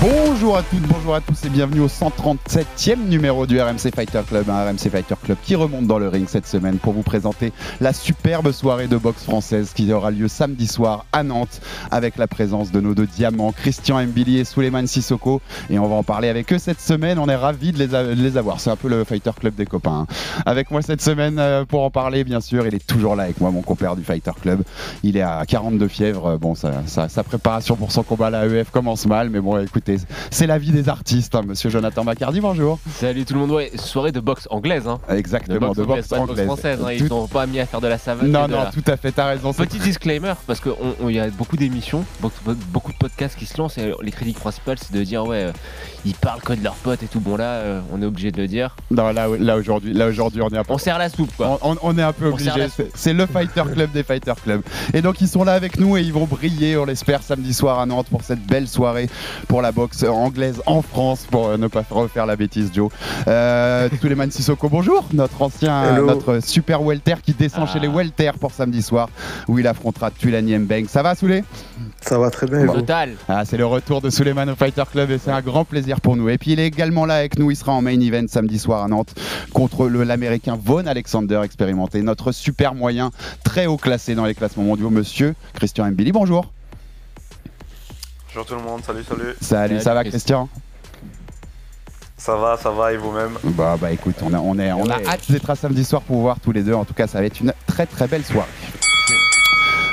Bonjour à toutes, bonjour à tous et bienvenue au 137e numéro du RMC Fighter Club, un RMC Fighter Club qui remonte dans le ring cette semaine pour vous présenter la superbe soirée de boxe française qui aura lieu samedi soir à Nantes avec la présence de nos deux diamants, Christian Mbili et Souleymane Sissoko et on va en parler avec eux cette semaine, on est ravis de les, avoir, c'est un peu le Fighter Club des copains. hein. Avec moi cette semaine euh, pour en parler bien sûr, il est toujours là avec moi, mon compère du Fighter Club, il est à 42 fièvres, bon sa, préparation pour son combat à la EF commence mal mais bon écoutez, c'est la vie des artistes, hein, monsieur Jonathan Macardy, bonjour. Salut tout le monde, ouais, soirée de boxe anglaise, hein. Exactement, de boxe de boxe anglaise. française, hein. ils sont pas mis à faire de la savate. Non, non, la- tout à fait, t'as raison. Petit disclaimer, parce qu'il y a beaucoup d'émissions, beaucoup, beaucoup de podcasts qui se lancent et les critiques principales c'est de dire ouais, euh, ils parlent que de leurs potes et tout. Bon là, euh, on est obligé de le dire. Non, là, là aujourd'hui, là aujourd'hui, on est un peu. On serre la soupe quoi. On, on- est un peu obligé. C'est le Fighter Club des Fighter Club. Et donc ils sont là avec nous et ils vont briller, on l'espère, samedi soir à Nantes pour cette belle soirée pour la boxe anglaise en France, pour euh, ne pas refaire la bêtise, Joe. Euh, Suleiman Sissoko, bonjour, notre ancien, Hello. notre super welter qui descend Ah. chez les welter pour samedi soir où il affrontera Tulani Mbeng. Ça va, Souley Ça va très bien. Total. Ah, c'est le retour de Suleiman au Fighter Club et c'est un grand plaisir pour nous. Et puis il est également là avec nous, il sera en main event samedi soir à Nantes contre l'américain Vaughn Alexander expérimenté, notre super moyen très haut classé dans les classements mondiaux, monsieur Christian Mbili. Bonjour. Bonjour tout le monde, salut, salut. Salut, Salut, ça va Christian. Ça va, ça va et vous-même? Bah bah écoute, on a, on est, on a Ouais. hâte d'être à samedi soir pour vous voir tous les deux. En tout cas, ça va être une très très belle soirée.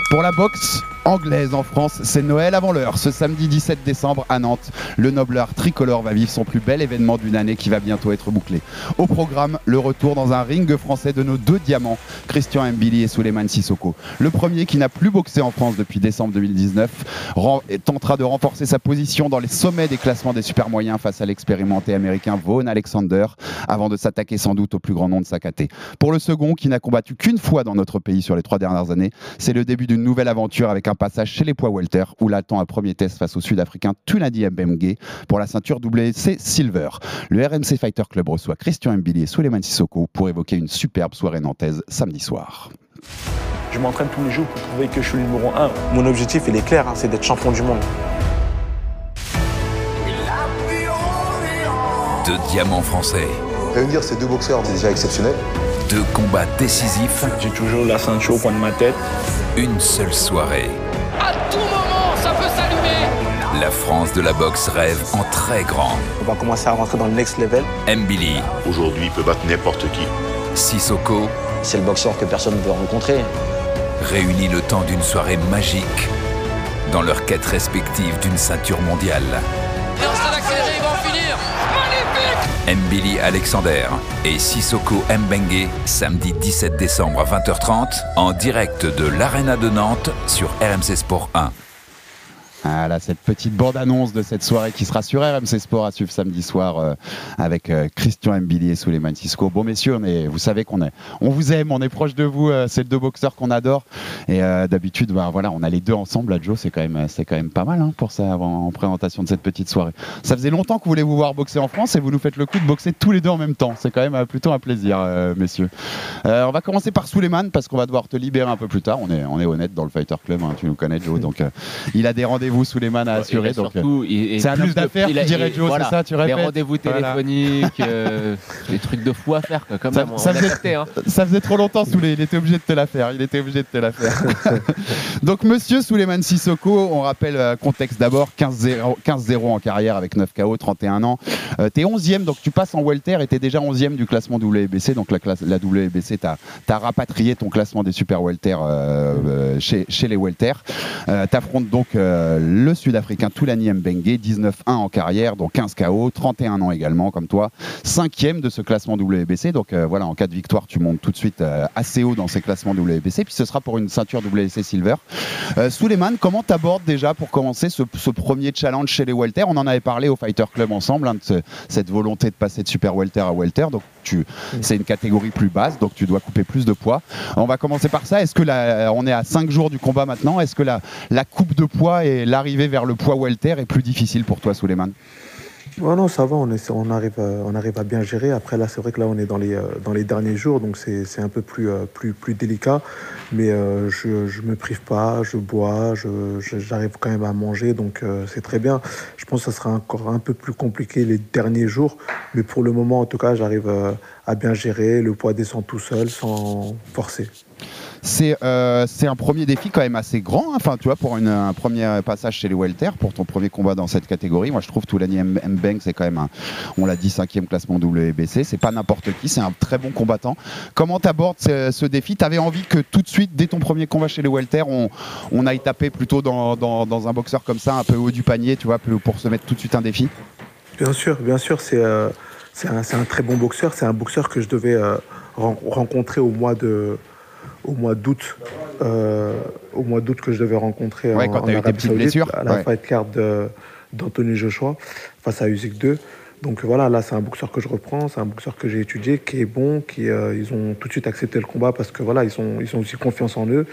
Pour la boxe anglaise en France, c'est Noël avant l'heure. Ce samedi 17 décembre à Nantes, le Nobleur tricolore va vivre son plus bel événement d'une année qui va bientôt être bouclé. Au programme, le retour dans un ring français de nos deux diamants, Christian Mbili et Souleymane Sissoko. Le premier qui n'a plus boxé en France depuis décembre 2019 ren- tentera de renforcer sa position dans les sommets des classements des super moyens face à l'expérimenté américain Vaughn Alexander avant de s'attaquer sans doute au plus grand nom de sa caté. Pour le second, qui n'a combattu qu'une fois dans notre pays sur les trois dernières années, c'est le début d'une nouvelle aventure avec un passage chez les poids welter où l'attend un premier test face au Sud-Africain Tunadi Mbemge pour la ceinture WC Silver. Le RMC Fighter Club reçoit Christian Mbili et Souleymane Sissoko pour évoquer une superbe soirée nantaise samedi soir. Je m'entraîne tous les jours pour prouver que je suis le numéro 1. Mon objectif, il est clair, hein, c'est d'être champion du monde. Deux diamants français. Réunir ces deux boxeurs, c'est déjà exceptionnel. Deux combats décisifs. J'ai toujours la ceinture au coin de ma tête. Une seule soirée. La France de la boxe rêve en très grand. On va commencer à rentrer dans le next level. Mbili, Aujourd'hui, il peut battre n'importe qui. Sissoko, C'est le boxeur que personne ne veut rencontrer. réunis le temps d'une soirée magique dans leur quête respective d'une ceinture mondiale. Et on s'est accéléré, ils vont en finir. Magnifique. Mbili Alexander et Sissoko Mbenge, samedi 17 décembre à 20h30, en direct de l'Arena de Nantes sur RMC Sport 1. Voilà, cette petite bande-annonce de cette soirée qui sera sur RMC Sport à suivre samedi soir euh, avec euh, Christian Mbili et Souleymane Sissoko. Bon, messieurs, vous savez qu'on est, on vous aime, on est proche de vous. euh, c'est deux boxeurs qu'on adore. Et euh, d'habitude, bah, voilà, on a les deux ensemble. Là, Joe, c'est quand même, c'est quand même pas mal hein, pour ça en présentation de cette petite soirée. Ça faisait longtemps que vous voulez vous voir boxer en France et vous nous faites le coup de boxer tous les deux en même temps. C'est quand même plutôt un plaisir, messieurs. On va commencer par Souleymane parce qu'on va devoir te libérer un peu plus tard. On est, on est honnête dans le Fighter Club, hein, tu nous connais, Joe. Donc, il a des rendez-vous Souleymane à assurer. Et donc, euh, surtout, c'est un plus homme d'affaires il a- qui dirait Joe, c'est ça, tu Les répètes rendez-vous Voilà. téléphoniques, euh, des trucs de fou à faire quand Ça- même. ça a faisait- hein. Ça faisait trop longtemps, Souley. Il était obligé de te la faire. Il était obligé de te la faire. Donc, monsieur Souleymane Sissoko, on rappelle euh, contexte d'abord 15-0 15-0 en carrière avec 9 KO, 31 ans. Euh, t'es 11e, donc tu passes en Welter et t'es déjà 11e du classement WBC. Donc, la, classe, la WBC, t'as as rapatrié ton classement des Super Welter euh, chez, chez les Welter. Euh, T'affrontes donc le Sud-Africain Toulani Mbengue, 19-1 en carrière, donc 15 KO, 31 ans également comme toi, cinquième de ce classement WBC. Donc euh, voilà, en cas de victoire, tu montes tout de suite euh, assez haut dans ces classements WBC. Puis ce sera pour une ceinture WBC Silver. Euh, Suleiman, comment t'abordes déjà pour commencer ce, ce premier challenge chez les welter On en avait parlé au Fighter Club ensemble, hein, de ce- cette volonté de passer de super welter à welter. Donc tu, c'est une catégorie plus basse, donc tu dois couper plus de poids. On va commencer par ça. Est-ce que la- on est à 5 jours du combat maintenant? Est-ce que la, la coupe de poids l'arrivée vers le poids welter est plus difficile pour toi, Ouais, non, ça va, on, arrive, à- on arrive à bien gérer. Après, là, c'est vrai que là, on est dans les, euh, dans les derniers jours, donc c'est un peu plus, euh, plus, plus délicat. Mais euh, je ne me prive pas, je bois, j'arrive quand même à manger, donc euh, c'est très bien. Je pense que ça sera encore un peu plus compliqué les derniers jours, mais pour le moment, en tout cas, j'arrive euh, à bien gérer. Le poids descend tout seul, sans forcer. C'est euh, c'est un premier défi quand même assez grand, hein. enfin tu vois, pour une- un premier passage chez les welter, pour ton premier combat dans cette catégorie. Moi je trouve Toulani M- Mbeng, c'est quand même, un, on l'a dit, cinquième classement WBC, c'est pas n'importe qui, c'est un très bon combattant. Comment t'abordes ce, ce défi? T'avais envie que tout de suite, dès ton premier combat chez les welter, on, on aille taper plutôt dans, dans- un boxeur comme ça, un peu haut du panier, tu vois, pour se mettre tout de suite un défi? Bien sûr, bien sûr, c'est euh, un, un très bon boxeur. C'est un boxeur que je devais euh, ren- rencontrer au mois de au mois d'août, euh, au mois d'août que je devais rencontrer Ouais, en, quand t'as en eu tes Arabie Saoudite, blessures, à la ouais. fight card d'Anthony Joshua face à Usyk 2. Donc voilà, là c'est un boxeur que je reprends, c'est un boxeur que j'ai étudié, qui est bon, qui euh, ils ont tout de suite accepté le combat parce que voilà, ils sont ils ont aussi confiance en eux.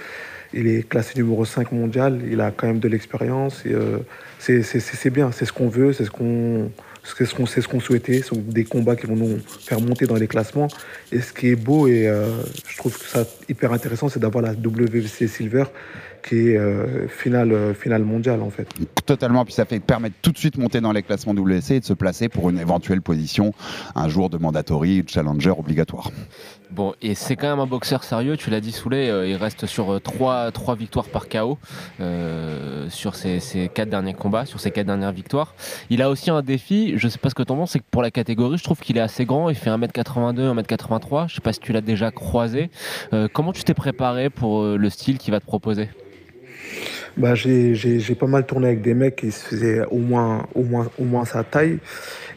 Il est classé numéro 5 mondial, il a quand même de l'expérience. euh, c'est bien, c'est ce qu'on veut, c'est ce qu'on c'est ce qu'on ce qu'on souhaitait. Ce sont des combats qui vont nous faire monter dans les classements. Et ce qui est beau et euh, je trouve que ça hyper intéressant, c'est d'avoir la WBC Silver qui est euh, finale, euh, finale mondiale en fait. Totalement, puis ça fait permettre tout de suite monter dans les classements WC et de se placer pour une éventuelle position un jour de mandatory de challenger obligatoire. Bon, et c'est quand même un boxeur sérieux, tu l'as dit Soulet, euh, il reste sur 3, victoires par KO euh, sur ses, ses 4 derniers combats, sur ses 4 dernières victoires. Il a aussi un défi, je sais pas ce que t'en penses, c'est que pour la catégorie, je trouve qu'il est assez grand, il fait 1m82, 1m83, je sais pas si tu l'as déjà croisé. Euh, comment tu t'es préparé pour euh, le style qu'il va te proposer? Bah, j'ai pas mal tourné avec des mecs qui se faisaient au moins, au moins, au moins sa taille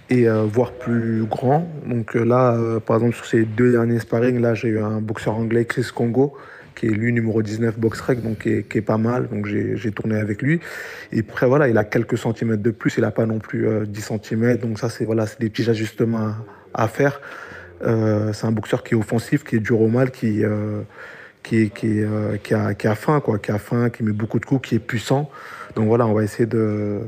et euh, voire plus grand. Donc euh, là, euh, par exemple, sur ces deux derniers sparring, là, j'ai eu un boxeur anglais, Chris Congo, qui est lui numéro 19 box rec, donc qui est, pas mal. Donc j'ai, tourné avec lui. Et après, voilà, il a quelques centimètres de plus, il a pas non plus euh, 10 centimètres. Donc ça, c'est voilà, des petits ajustements à, à faire. C'est un boxeur qui est offensif, qui est dur au mal, qui qui, qui, qui, a, qui a faim, quoi, qui a faim, qui met beaucoup de coups, qui est puissant. Donc voilà, on va essayer de,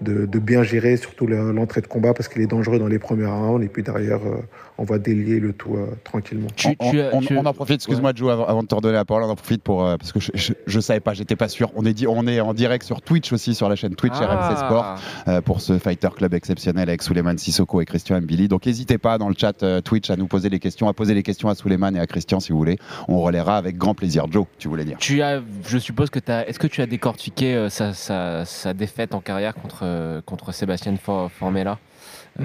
de, de bien gérer surtout le- l'entrée de combat parce qu'il est dangereux dans les premiers rounds et puis derrière, euh, on va délier le tout euh, tranquillement. on, on- on en profite, excuse-moi Joe, avant, avant de te redonner la parole, on en profite pour euh, parce que je, je, je savais pas, j'étais pas sûr. On est dit, on est en direct sur Twitch aussi sur la chaîne Twitch Ah. RMC Sport euh, pour ce Fighter Club exceptionnel avec Suleiman Sissoko et Christian Mbili. Donc n'hésitez pas dans le chat euh, Twitch à nous poser des questions, à poser des questions à Suleiman et à Christian si vous voulez. On relaiera avec grand plaisir. Joe, tu voulais dire? Tu as, je suppose que tu as, est-ce que tu as décortiqué euh, sa, sa- sa défaite en carrière contre, contre Sébastien For- Formella Euh,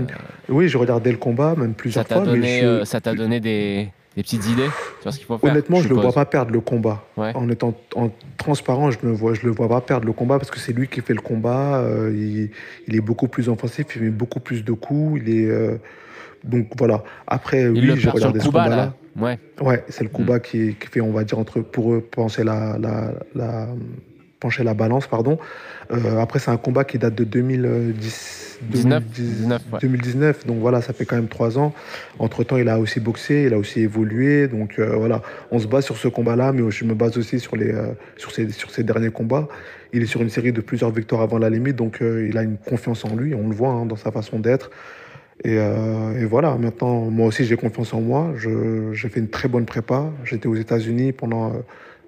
Oui, j'ai regardé le combat, même plusieurs fois. mais je- euh, ça t'a donné des, des petites idées sur ce qu'il faut faire Honnêtement, je ne le vois pas perdre le combat. En étant en transparent, je ne vois, je le vois pas perdre le combat parce que c'est lui qui fait le combat. euh, il, il est beaucoup plus offensif, il met beaucoup plus de coups. Il est euh, donc voilà. Après, oui, j'ai regardé ce combat-là. là. Ouais. Ouais, c'est le coup bas qui, qui fait, on va dire, entre pour eux pencher la, la, la- pencher la balance, pardon. Euh, après, c'est un combat qui date de 2010, 19, 2010 2019, donc voilà, ça fait quand même trois ans. Entre temps, il a aussi boxé, il a aussi évolué, donc euh, voilà, on se base sur ce combat-là, mais je me base aussi sur les, euh, sur ses, sur ses derniers combats. Il est sur une série de plusieurs victoires avant la limite, donc il a une confiance en lui, on le voit hein, dans sa façon d'être. Et, euh, et voilà, maintenant, moi aussi, j'ai confiance en moi. J'ai fait une très bonne prépa. J'étais aux États-Unis pendant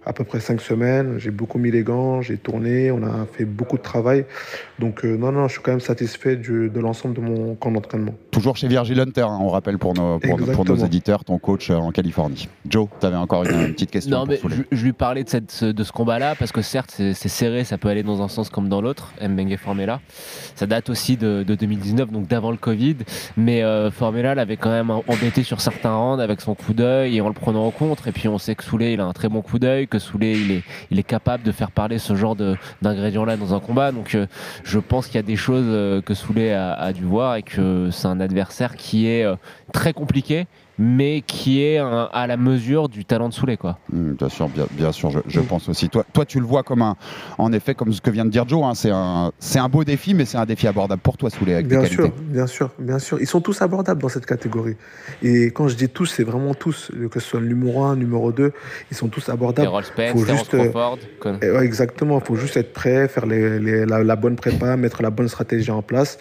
à peu près cinq semaines. J'ai beaucoup mis les gants, j'ai tourné, on a fait beaucoup de travail. Donc, euh, non, non, je suis quand même satisfait du- de l'ensemble de mon camp d'entraînement. Toujours chez Virgil Hunter, hein, on rappelle pour nos, pour, nos- pour nos Exactement. éditeurs, ton coach euh, en Californie. Joe, tu avais encore une, une petite question Non, pour mais Souley. je, je lui parlais de, cette, de ce combat-là parce que certes, c'est serré, ça peut aller dans un sens comme dans l'autre. Mbengue Formella. Ça date aussi de, de 2019, donc d'avant le Covid. Mais euh, Formella l'avait quand même embêté sur certains rounds avec son coup d'œil et en le prenant en contre. Et puis on sait que Souley, il a un très bon coup d'œil, que que Soulé il est, capable de faire parler ce genre d'ingrédients-là dans un combat. Donc euh, je pense qu'il y a des choses euh, que Soulé a, a dû voir et que c'est un adversaire qui est euh, très compliqué, mais qui est un- à la mesure du talent de Soulé. Quoi. Mm, Bien sûr, bien, bien sûr, je, je pense aussi. Toi, toi, tu le vois comme un, en effet, comme ce que vient de dire Joe, hein, c'est un, c'est un beau défi, mais c'est un défi abordable pour toi, Soulé, avec Bien tes sûr, qualités. bien sûr, bien sûr. Ils sont tous abordables dans cette catégorie. Et quand je dis tous, c'est vraiment tous, que ce soit le numéro 1, numéro 2, ils sont tous abordables. Errol Spence, Faut juste, euh, Crawford. Eh ouais, exactement, il faut juste être prêt, faire les- les- la, la bonne prépa, mettre la bonne stratégie en place.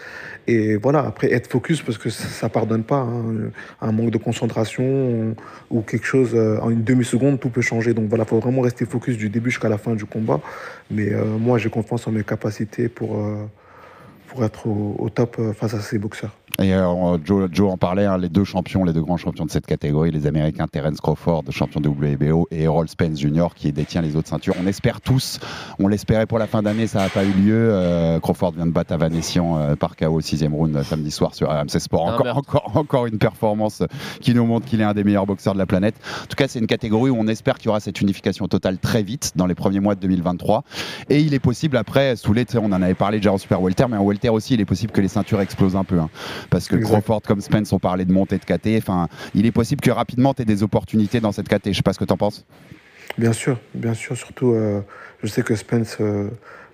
Et voilà, après être focus parce que ça ne pardonne pas. hein. Un manque de concentration ou quelque chose, euh, en une demi-seconde, tout peut changer. Donc voilà, il faut vraiment rester focus du début jusqu'à la fin du combat. Mais euh, moi, j'ai confiance en mes capacités pour, euh, pour être au, au top face à ces boxeurs. Et euh, Joe, Joe en parlait, hein, les deux champions, les deux grands champions de cette catégorie, les Américains Terence Crawford, champion de WBO, et Errol Spence Jr. qui détient les autres ceintures. On espère tous, on l'espérait pour la fin d'année, ça n'a pas eu lieu. Euh, Crawford vient de battre Avanessian euh, par KO au sixième round euh, samedi soir sur AMC Sport. Encore, encore, encore une performance euh, qui nous montre qu'il est un des meilleurs boxeurs de la planète. En tout cas, c'est une catégorie où on espère qu'il y aura cette unification totale très vite dans les premiers mois de 2023. Et il est possible après, sous sais, on en avait parlé déjà en super welter, mais en welter aussi, il est possible que les ceintures explosent un peu. hein. Parce que. Crawford comme Spence ont parlé de montée de KT. Enfin, il est possible que rapidement tu aies des opportunités dans cette KT. Je sais pas ce que tu en penses. Bien sûr, bien sûr. Surtout, euh, je sais que Spence euh,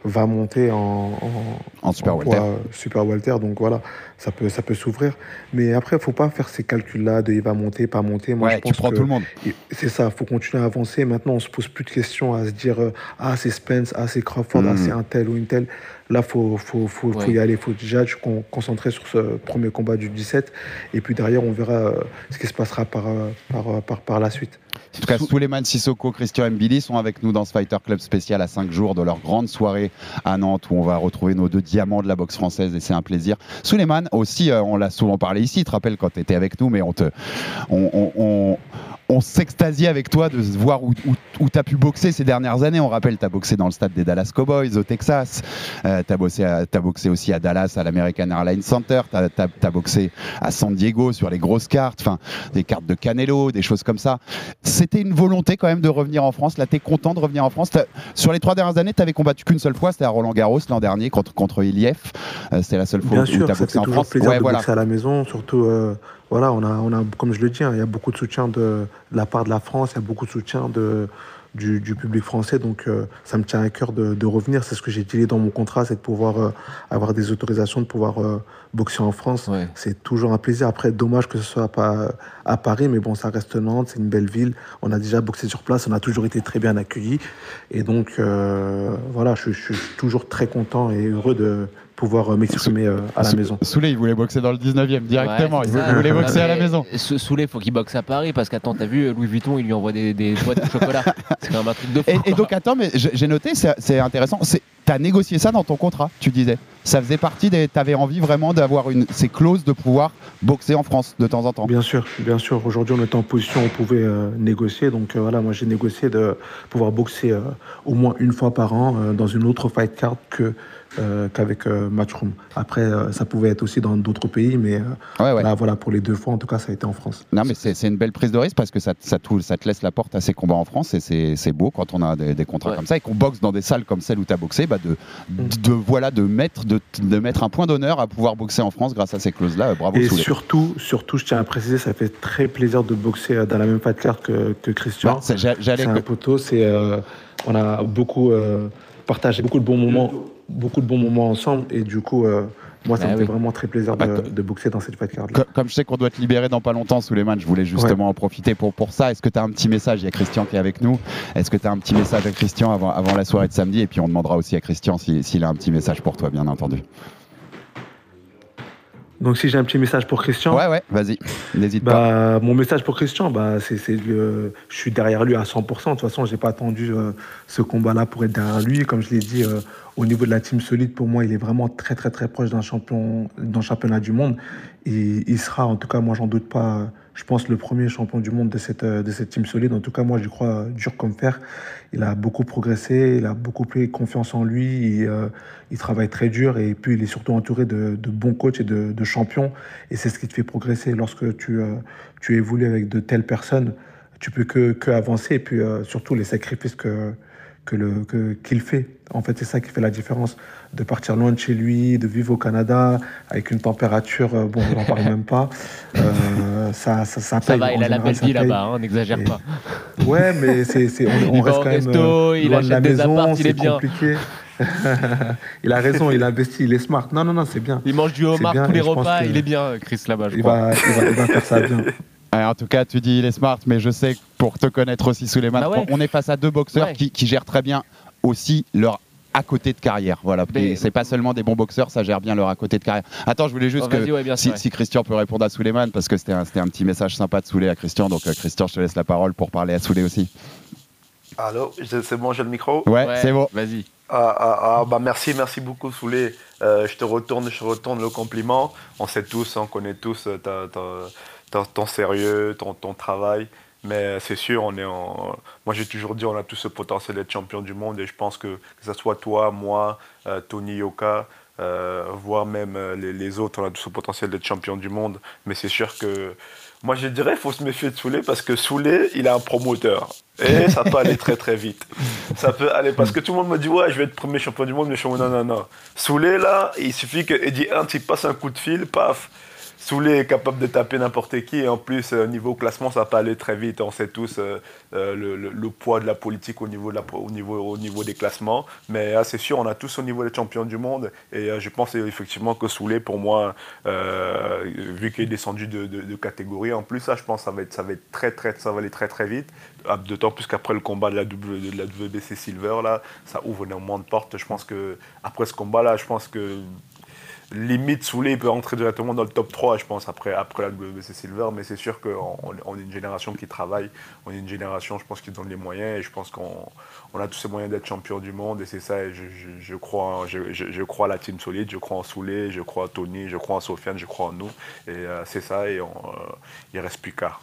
va monter en, en, En super en poids, euh, super welter. Donc voilà, ça peut, ça peut s'ouvrir. Mais après, il faut pas faire ces calculs-là de il va monter, pas monter. Moi, Ouais, je tu pense prends que tout le monde. C'est ça, il faut continuer à avancer. Maintenant, on se pose plus de questions à se dire euh, ah, c'est Spence, ah, c'est Crawford, ah, Mhm. c'est un tel ou une telle. Là, il faut, faut, faut, y aller. Il faut déjà se con- concentrer sur ce premier combat du 17. Et puis derrière, on verra euh, ce qui se passera par, par, par, par la suite. En tout cas, Souleymane Sissoko, Christian Mbili sont avec nous dans ce Fighter Club spécial à 5 jours de leur grande soirée à Nantes où on va retrouver nos deux diamants de la boxe française et c'est un plaisir. Souleymane aussi, euh, on l'a souvent parlé ici, tu te rappelles quand tu étais avec nous, mais on te, on- on s'extasie avec toi de voir où, où, tu as pu boxer ces dernières années. On rappelle, tu as boxé dans le stade des Dallas Cowboys au Texas, euh, tu as, boxé à- t'as boxé aussi à Dallas à l'American Airlines Center, tu as, boxé à San Diego sur les grosses cartes, enfin des cartes de Canelo, des choses comme ça. C'était une volonté quand même de revenir en France. Là, tu es content de revenir en France. Sur les trois dernières années, tu avais combattu qu'une seule fois, c'était à Roland Garros l'an dernier contre, contre Iliev. Euh, c'était la seule fois Bien où sûr, tu as boxé en toujours France. plaisir Ouais, de voilà. boxer à la maison. Surtout, euh, voilà, on a, on a, comme je le dis, hein, il y a beaucoup de soutien de, de la part de la France, il y a beaucoup de soutien de, du, du public français. Donc, euh, ça me tient à cœur de, de revenir. C'est ce que j'ai dit dans mon contrat, c'est de pouvoir euh, avoir des autorisations, de pouvoir euh, boxer en France. Ouais. C'est toujours un plaisir. Après, dommage que ce soit pas à Paris, mais bon, ça reste Nantes, c'est une belle ville. On a déjà boxé sur place, on a toujours été très bien accueillis. Et donc, voilà, je, je suis toujours très content et heureux de pouvoir euh, m'exprimer euh, à la maison. Souley, il voulait boxer dans le 19e directement. Ouais, il voulait, ça. il voulait boxer Non, à la mais maison. Sou- Soulé, faut qu'il boxe à Paris parce qu'attends, t'as vu Louis Vuitton, il lui envoie des, des boîtes de chocolat. C'est quand même un truc de fou. Et, donc, attends, mais j'ai noté, c'est intéressant. Tu as négocié ça dans ton contrat, tu disais. Ça faisait partie des. Tu avais envie vraiment d'avoir une- ces clauses de pouvoir boxer en France de temps en temps. Bien sûr, bien sûr. Aujourd'hui, on était en position, on pouvait euh, négocier. Donc euh, voilà, moi j'ai négocié de pouvoir boxer euh, au moins une fois par an euh, dans une autre fight card que euh, qu'avec euh, Matchroom. Après, euh, ça pouvait être aussi dans d'autres pays, mais euh, Ouais, ouais. là, voilà, pour les deux fois, en tout cas, ça a été en France. Non, mais c'est une belle prise de risque parce que ça, ça, te, ça te laisse la porte à ces combats en France et c'est beau quand on a des, des contrats Ouais. comme ça et qu'on boxe dans des salles comme celle où tu as boxé, bah de, de, voilà, de, mettre, de, de mettre un point d'honneur à pouvoir boxer en France grâce à ces clauses-là. Euh, Bravo, Et surtout, surtout, je tiens à préciser, ça fait très plaisir de boxer dans la même fight card que, que Christian. Ouais, c'est- un poteau, c'est, euh, on a beaucoup euh, partagé beaucoup de bons moments, beaucoup de bons moments ensemble, et du coup, euh, moi, ça Bah me fait vraiment très plaisir de, Bah, de boxer dans cette fight card. Co- Comme je sais qu'on doit te libérer dans pas longtemps, Souleymane, je voulais justement en profiter pour, pour ça. Est-ce que tu as un petit message? Il y a Christian qui est avec nous. Est-ce que tu as un petit message à Christian avant, avant la soirée de samedi? Et puis on demandera aussi à Christian si- s'il a un petit message pour toi, bien entendu. Donc, si j'ai un petit message pour Christian. Ouais, ouais, vas-y, n'hésite pas. Bah, mon message pour Christian, bah, c'est, c'est le- je suis derrière lui à 100%. De toute façon, j'ai pas attendu euh, ce combat-là pour être derrière lui. Comme je l'ai dit, euh, au niveau de la team solide, pour moi, il est vraiment très, très, très proche d'un champion, d'un championnat du monde. Et il sera, en tout cas, moi, j'en doute pas, euh, je pense, le premier champion du monde de cette, euh, de cette team solide. En tout cas, moi, je crois dur comme fer. Il a beaucoup progressé, il a beaucoup pris confiance en lui. Il, euh, il travaille très dur et puis il est surtout entouré de, de bons coachs et de, de champions. Et c'est ce qui te fait progresser lorsque tu, euh, tu évolues avec de telles personnes. tu peux que, que avancer et puis euh, surtout les sacrifices que que le que- qu'il fait. En fait, c'est ça qui fait la différence. De partir loin de chez lui, de vivre au Canada avec une température, euh, bon, on n'en parle même pas. Euh, ça, ça, ça, Ça paye. va, En il a la belle ça vie là-bas, hein, n'exagère Et- pas. Ouais, mais c'est, c'est, on, on Il va reste quand même resto, euh, il de la maison, apparts, il est c'est bien. compliqué. il a raison, il investit, il est smart. Non, non, non, c'est bien. Il mange du homard tous les repas, il est bien, Chris, là-bas, je Il crois. va, il, va, il va faire ça bien. Ouais, en tout cas, tu dis il est smart, mais je sais que pour te connaître aussi, Suleiman, Bah ouais. on est face à deux boxeurs Ouais. qui, qui gèrent très bien aussi leur à côté de carrière. Voilà, c'est pas seulement des bons boxeurs, ça gère bien leur à côté de carrière. Attends, je voulais juste Oh, que ouais, bien si, Christian peut répondre à Suleiman, parce que c'était un, petit message sympa de Souley à Christian. Donc euh, Christian, je te laisse la parole pour parler à Souley aussi. Allô, c'est bon, j'ai le micro? Ouais, c'est bon. Vas-y. Ah, ah, ah, bah merci, merci beaucoup Soulé. Euh, je te retourne, je retourne le compliment. On sait tous, on connaît tous euh, ta- ta- ta- ton sérieux, ton, ton travail. Mais c'est sûr, on est en... moi j'ai toujours dit on a tous ce potentiel d'être champion du monde et je pense que que ce soit toi, moi, euh, Tony Yoka, euh, voire même euh, les, autres, on a tous ce potentiel d'être champion du monde. Mais c'est sûr que moi je dirais faut se méfier de Soulé parce que Soulé il a un promoteur et ça peut aller très très vite. Ça peut aller parce que tout le monde me dit ouais je vais être premier champion du monde mais je suis non non non. Soulé là il suffit que Eddie Hunt il passe un coup de fil paf. Soulé est capable de taper n'importe qui et en plus euh, niveau classement ça peut aller très vite. On sait tous euh, euh, le, le- poids de la politique au niveau, de la, au niveau, au niveau des classements. Mais ah, c'est sûr on a tous au niveau des champions du monde et je pense effectivement que Soulé pour moi vu qu'il est descendu de, de- catégorie en plus ça je pense ça va être ça va être très très ça va aller très très vite. Ah, D'autant plus qu'après le combat de la, de la WBC Silver là ça ouvre énormément de portes. Je pense que après ce combat là je pense que limite Soulé peut entrer directement dans le top 3 je pense après, après la WBC Silver mais c'est sûr qu'on on- on est une génération qui travaille on est une génération je pense qui donne les moyens et je pense qu'on on a tous ces moyens d'être champion du monde et c'est ça je, crois je crois à la team solide je crois en Soulé je crois à Tony je crois en Sofiane je crois en nous et euh, c'est ça et on, euh, il reste plus qu'à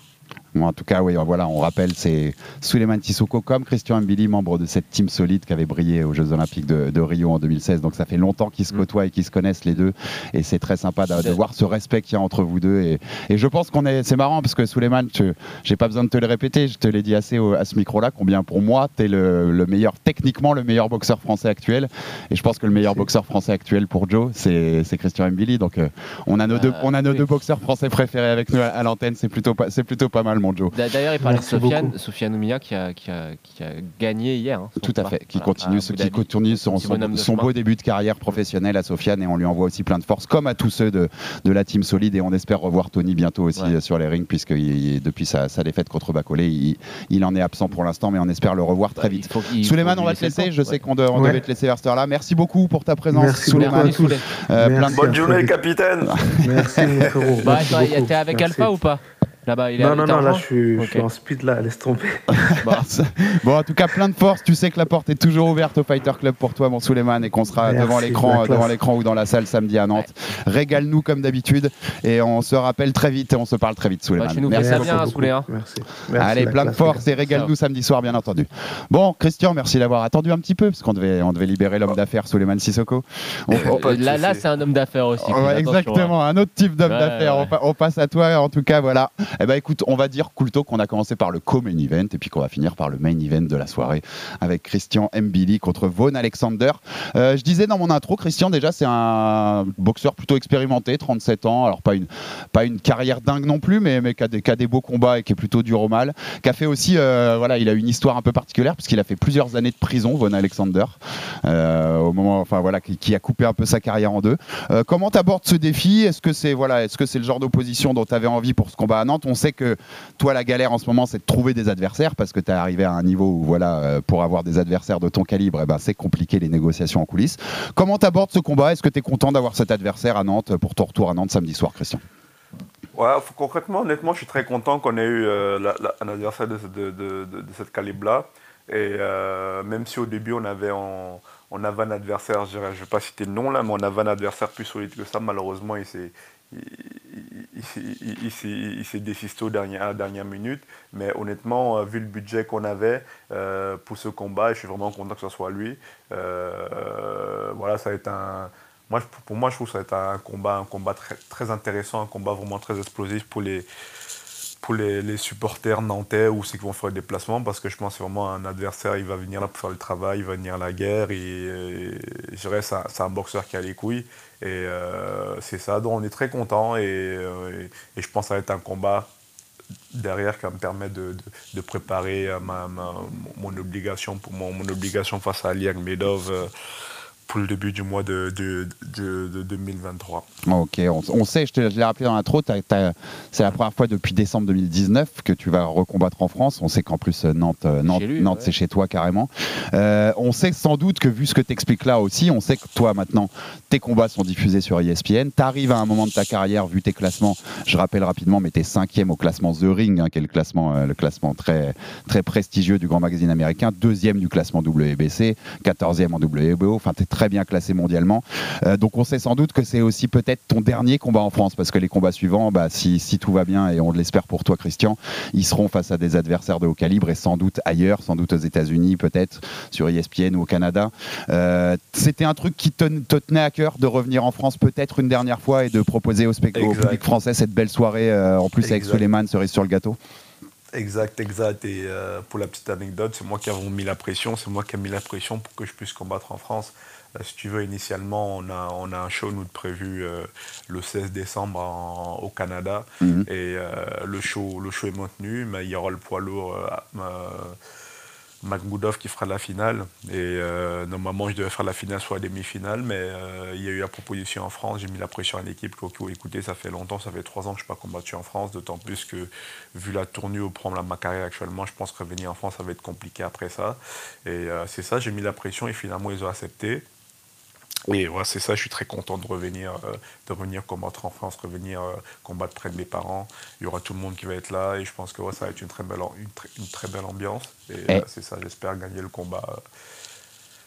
Bon, en tout cas, oui, voilà, on rappelle, c'est Suleiman Tissoko comme Christian Mbili, membre de cette team solide qui avait brillé aux Jeux Olympiques de, de Rio en 2016. Donc ça fait longtemps qu'ils se côtoient et qu'ils se connaissent les deux. Et c'est très sympa de, de voir ce respect qu'il y a entre vous deux. Et, et je pense qu'on est, c'est marrant parce que Suleiman, je j'ai pas besoin de te le répéter, je te l'ai dit assez au- à ce micro-là, combien pour moi, tu es le, le meilleur, techniquement le meilleur boxeur français actuel. Et je pense que le meilleur boxeur français actuel pour Joe, c'est Christian Mbili. Donc euh, on a nos, deux, on a nos deux boxeurs français préférés avec nous à, à l'antenne. C'est plutôt, pas- plutôt pas mal, mon Joe. D'a- D'ailleurs, il parlait Merci de Sofiane. Sofiane Oumia qui a, qui, a, qui a gagné hier. hein, Tout à fait, qui Voilà, continue, à ce qui continue son, son, beau début de carrière professionnelle à Sofiane et on lui envoie aussi plein de force, comme à tous ceux de, de la team solide et on espère revoir Tony bientôt aussi Ouais. sur les rings puisque il- il- depuis sa, sa défaite contre Bacolé, il, il en est absent pour l'instant mais on espère le revoir très Bah, vite. faut on va te laisser je ouais. sais qu'on de- on Ouais. devait te laisser vers cette heure-là. Merci beaucoup pour ta présence. Euh, bonne journée capitaine Merci, mon frérot. Bah, t'es avec. Alpha ou pas? Là-bas, il est Non, non, non, là, je suis, je Ok. suis en speed, là, laisse tomber. Bon, en tout cas, plein de force. Tu sais que la porte est toujours ouverte au Fighter Club pour toi, mon Suleiman, et qu'on sera Merci, devant l'écran, classe. devant l'écran ou dans la salle samedi à Nantes. Régale-nous comme d'habitude, et on se rappelle très vite et on se parle très vite, Suleiman. Bah, tu nous Merci fais ça beaucoup. bien. Hein. Merci. Merci, Allez, plein de force et régale-nous samedi soir, bien entendu. Bon, Christian, merci d'avoir attendu un petit peu, parce qu'on devait, on devait libérer l'homme d'affaires, Suleiman Sissoko. On- Euh, là, là c'est un homme d'affaires aussi. Ouais, attention, hein. exactement, un autre type d'homme Ouais, d'affaires. ouais. On passe à toi, en tout cas, voilà. Eh ben, écoute, on va dire, Coulto, qu'on a commencé par le co-main event et puis qu'on va finir par le main event de la soirée avec Christian Mbili contre Vaughn Alexander. Euh, je disais dans mon intro, Christian, déjà, c'est un boxeur plutôt expérimenté, 37 ans. Alors, pas une, pas une carrière dingue non plus, mais, mais qui, a des, qui a des beaux combats et qui est plutôt dur au mal. Qui a fait aussi, euh, voilà, il a une histoire un peu particulière puisqu'il a fait plusieurs années de prison, Vaughn Alexander, euh, au moment, enfin voilà, qui, a coupé un peu sa carrière en deux. Comment t'abordes ce défi? Est-ce que c'est voilà, est-ce que c'est le genre d'opposition dont tu avais envie pour ce combat? À Nantes On sait que toi, la galère en ce moment, c'est de trouver des adversaires parce que tu es arrivé à un niveau où voilà, euh, pour avoir des adversaires de ton calibre, eh ben, c'est compliqué les négociations en coulisses. Comment t'abordes ce combat? Est-ce que tu es content d'avoir cet adversaire à Nantes pour ton retour à Nantes samedi soir, Christian? Ouais, concrètement, honnêtement, je suis très content qu'on ait eu euh, un adversaire de, de, cette calibre-là. Et euh, même si au début on avait, on avait un adversaire, je ne vais pas citer le nom là, mais on avait un adversaire plus solide que ça, malheureusement il s'est il- s'est- désisté au dernier, à la dernière minute. Mais honnêtement, euh, vu le budget qu'on avait euh, pour ce combat, je suis vraiment content que ce soit lui. Euh, voilà, ça va être un. Moi, pour moi, je trouve que ça va être un combat, un combat très, très intéressant, un combat vraiment très explosif pour les, pour les, supporters nantais ou ceux qui vont faire le déplacement, parce que je pense que vraiment un adversaire, il va venir là pour faire le travail, il va venir à la guerre, et, je dirais un, c'est un boxeur qui a les couilles, et euh, c'est ça, donc on est très content, et, euh, et- et je pense que ça va être un combat derrière qui va me permettre de, de- de préparer ma, ma- mon obligation pour mon, mon obligation face à Ali Akhmedov euh, pour le début du mois de, de, de- de 2023. Ok, on, on sait, je te je l'ai rappelé dans l'intro, c'est la première fois depuis décembre 2019 que tu vas recombattre en France. On sait qu'en plus euh, Nantes, euh, Nantes, lui, Nantes ouais. c'est chez toi carrément. Euh, on sait sans doute que vu ce que tu expliques là aussi, on sait que toi maintenant, tes combats sont diffusés sur ESPN. Tu arrives à un moment de ta carrière, vu tes classements, je rappelle rapidement, mais tu es cinquième au classement The Ring, hein, qui est le classement, euh, le classement très, très prestigieux du grand magazine américain, deuxième du classement WBC, quatorzième en WBO, enfin tu es très bien classé mondialement. Euh, donc on sait sans doute que c'est aussi peut-être ton dernier combat en France, parce que les combats suivants, bah, si, si tout va bien, et on l'espère pour toi Christian, ils seront face à des adversaires de haut calibre et sans doute ailleurs, sans doute aux États-Unis, peut-être sur ESPN ou au Canada. Euh, C'était un truc qui te, te tenait à cœur de revenir en France peut-être une dernière fois et de proposer au, au public français cette belle soirée, euh, en plus avec. Suleiman, cerise sur le gâteau. Exact, exact. Et euh, pour la petite anecdote, c'est moi qui avons mis la pression, c'est moi qui ai mis la pression pour que je puisse combattre en France. Euh, si tu veux, initialement, on a, on a un show nous prévu euh, le 16 décembre en- au Canada. Mhm. Et euh, le, show, le show est maintenu, mais il y aura le poids lourd euh, Magmoudov qui fera la finale. Et normalement, je devais faire la finale soit la demi-finale, mais il y a eu la proposition en France. J'ai mis la pression à l'équipe. qui- qui- Écoutez, ça fait longtemps, ça fait trois ans que je suis pas combattu en France, d'autant plus que, vu la tournure où prend la- ma carrière actuellement, je pense que revenir en France, ça va être compliqué après ça. Et c'est ça, j'ai mis la pression et finalement, ils ont accepté. Et voilà, c'est ça, je suis très content de revenir, euh, de revenir combattre en France, revenir euh, combattre près de mes parents. Il y aura tout le monde qui va être là et je pense que ouais, ça va être une très belle, une très, une très belle ambiance. Et Et- euh, c'est ça, j'espère gagner le combat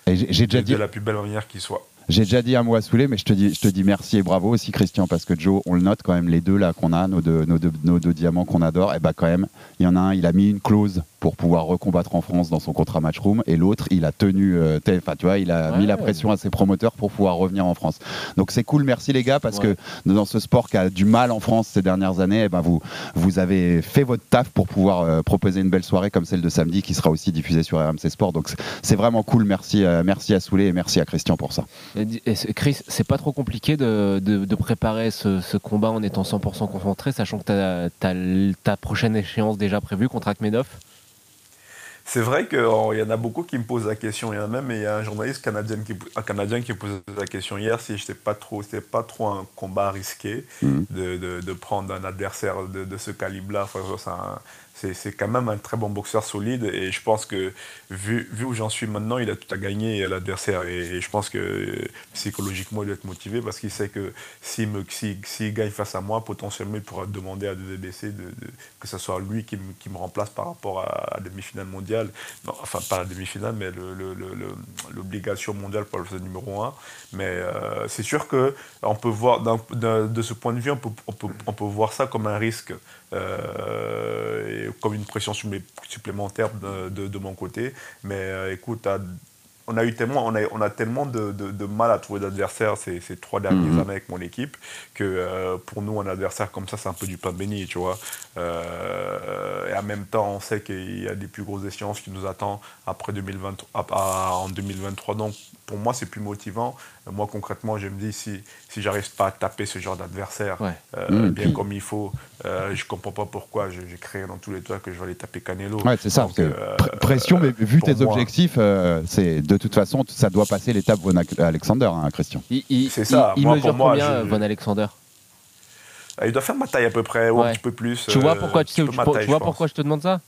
j'ai déjà dit, de la plus belle manière qui soit. J'ai déjà dit un mot à Soulé, mais je te dis, je te dis merci et bravo aussi Christian, parce que Joe, on le note quand même, les deux là qu'on a, nos deux, nos deux, nos deux diamants qu'on adore, et bah quand même, il y en a un, il a mis une clause pour pouvoir recombattre en France dans son contrat Matchroom, et l'autre, il a tenu, euh, tu vois, il a Ouais. mis la pression à ses promoteurs pour pouvoir revenir en France. Donc c'est cool, merci les gars, parce Ouais. que dans ce sport qui a du mal en France ces dernières années, eh ben vous, vous avez fait votre taf pour pouvoir euh, proposer une belle soirée comme celle de samedi, qui sera aussi diffusée sur RMC Sport. Donc c'est- c'est vraiment cool, merci, euh, merci à Soulé et merci à Christian pour ça. Et Chris, c'est pas trop compliqué de, de- de préparer ce, ce combat en étant 100% concentré, sachant que tu as, ta prochaine échéance déjà prévue contre Akhmedov? C'est vrai qu'il y en a beaucoup qui me posent la question. Il y en a même il y a un journaliste canadien qui, un Canadien qui posait la question hier si c'était pas trop, c'était pas trop un combat risqué Mhm. de, de- de prendre un adversaire de, de ce calibre-là. Enfin, c'est quand même un très bon boxeur solide et je pense que vu, où j'en suis maintenant, il a tout à gagner l'adversaire et, je pense que psychologiquement il doit être motivé parce qu'il sait que s'il gagne face à moi, potentiellement il pourra demander à DDBC de, que ce soit lui qui me, remplace par rapport à la demi-finale mondiale. Enfin, pas la demi-finale, mais l'obligation mondiale pour le numéro 1. Mais euh, c'est sûr que on peut voir, de ce point de vue, on peut voir ça comme un risque, euh, comme une pression supplé- supplémentaire de mon côté. Mais euh, écoute, à- on a eu tellement, on a, on a tellement de, de- de mal à trouver d'adversaires ces, ces trois dernières Mhm. années avec mon équipe que euh, pour nous, un adversaire comme ça, c'est un peu du pain béni, tu vois. Euh, et en même temps, on sait qu'il y a des plus grosses échéances qui nous attendent après 2023, à- à- en 2023. Donc, pour moi, c'est plus motivant. Moi, concrètement, je me dis, si, si j'arrive pas à taper ce genre d'adversaire Ouais. euh, Mmh, bien comme il faut, je comprends pas pourquoi j'ai créé dans tous les toits que je vais aller taper Canelo. Ouais, c'est ça. Donc, que pression, mais vu tes moi- objectifs, c'est de toute façon, ça doit passer l'étape Von Alexander, hein, Christian. C'est ça. il- il Moi, mesure pour moi, combien, je- Von Alexander? Euh, Il doit faire ma taille à peu près, ou Ouais. un petit peu plus. Tu vois euh, pourquoi, tu, sais, tu vois taille, tu vois je pourquoi je te demande ça?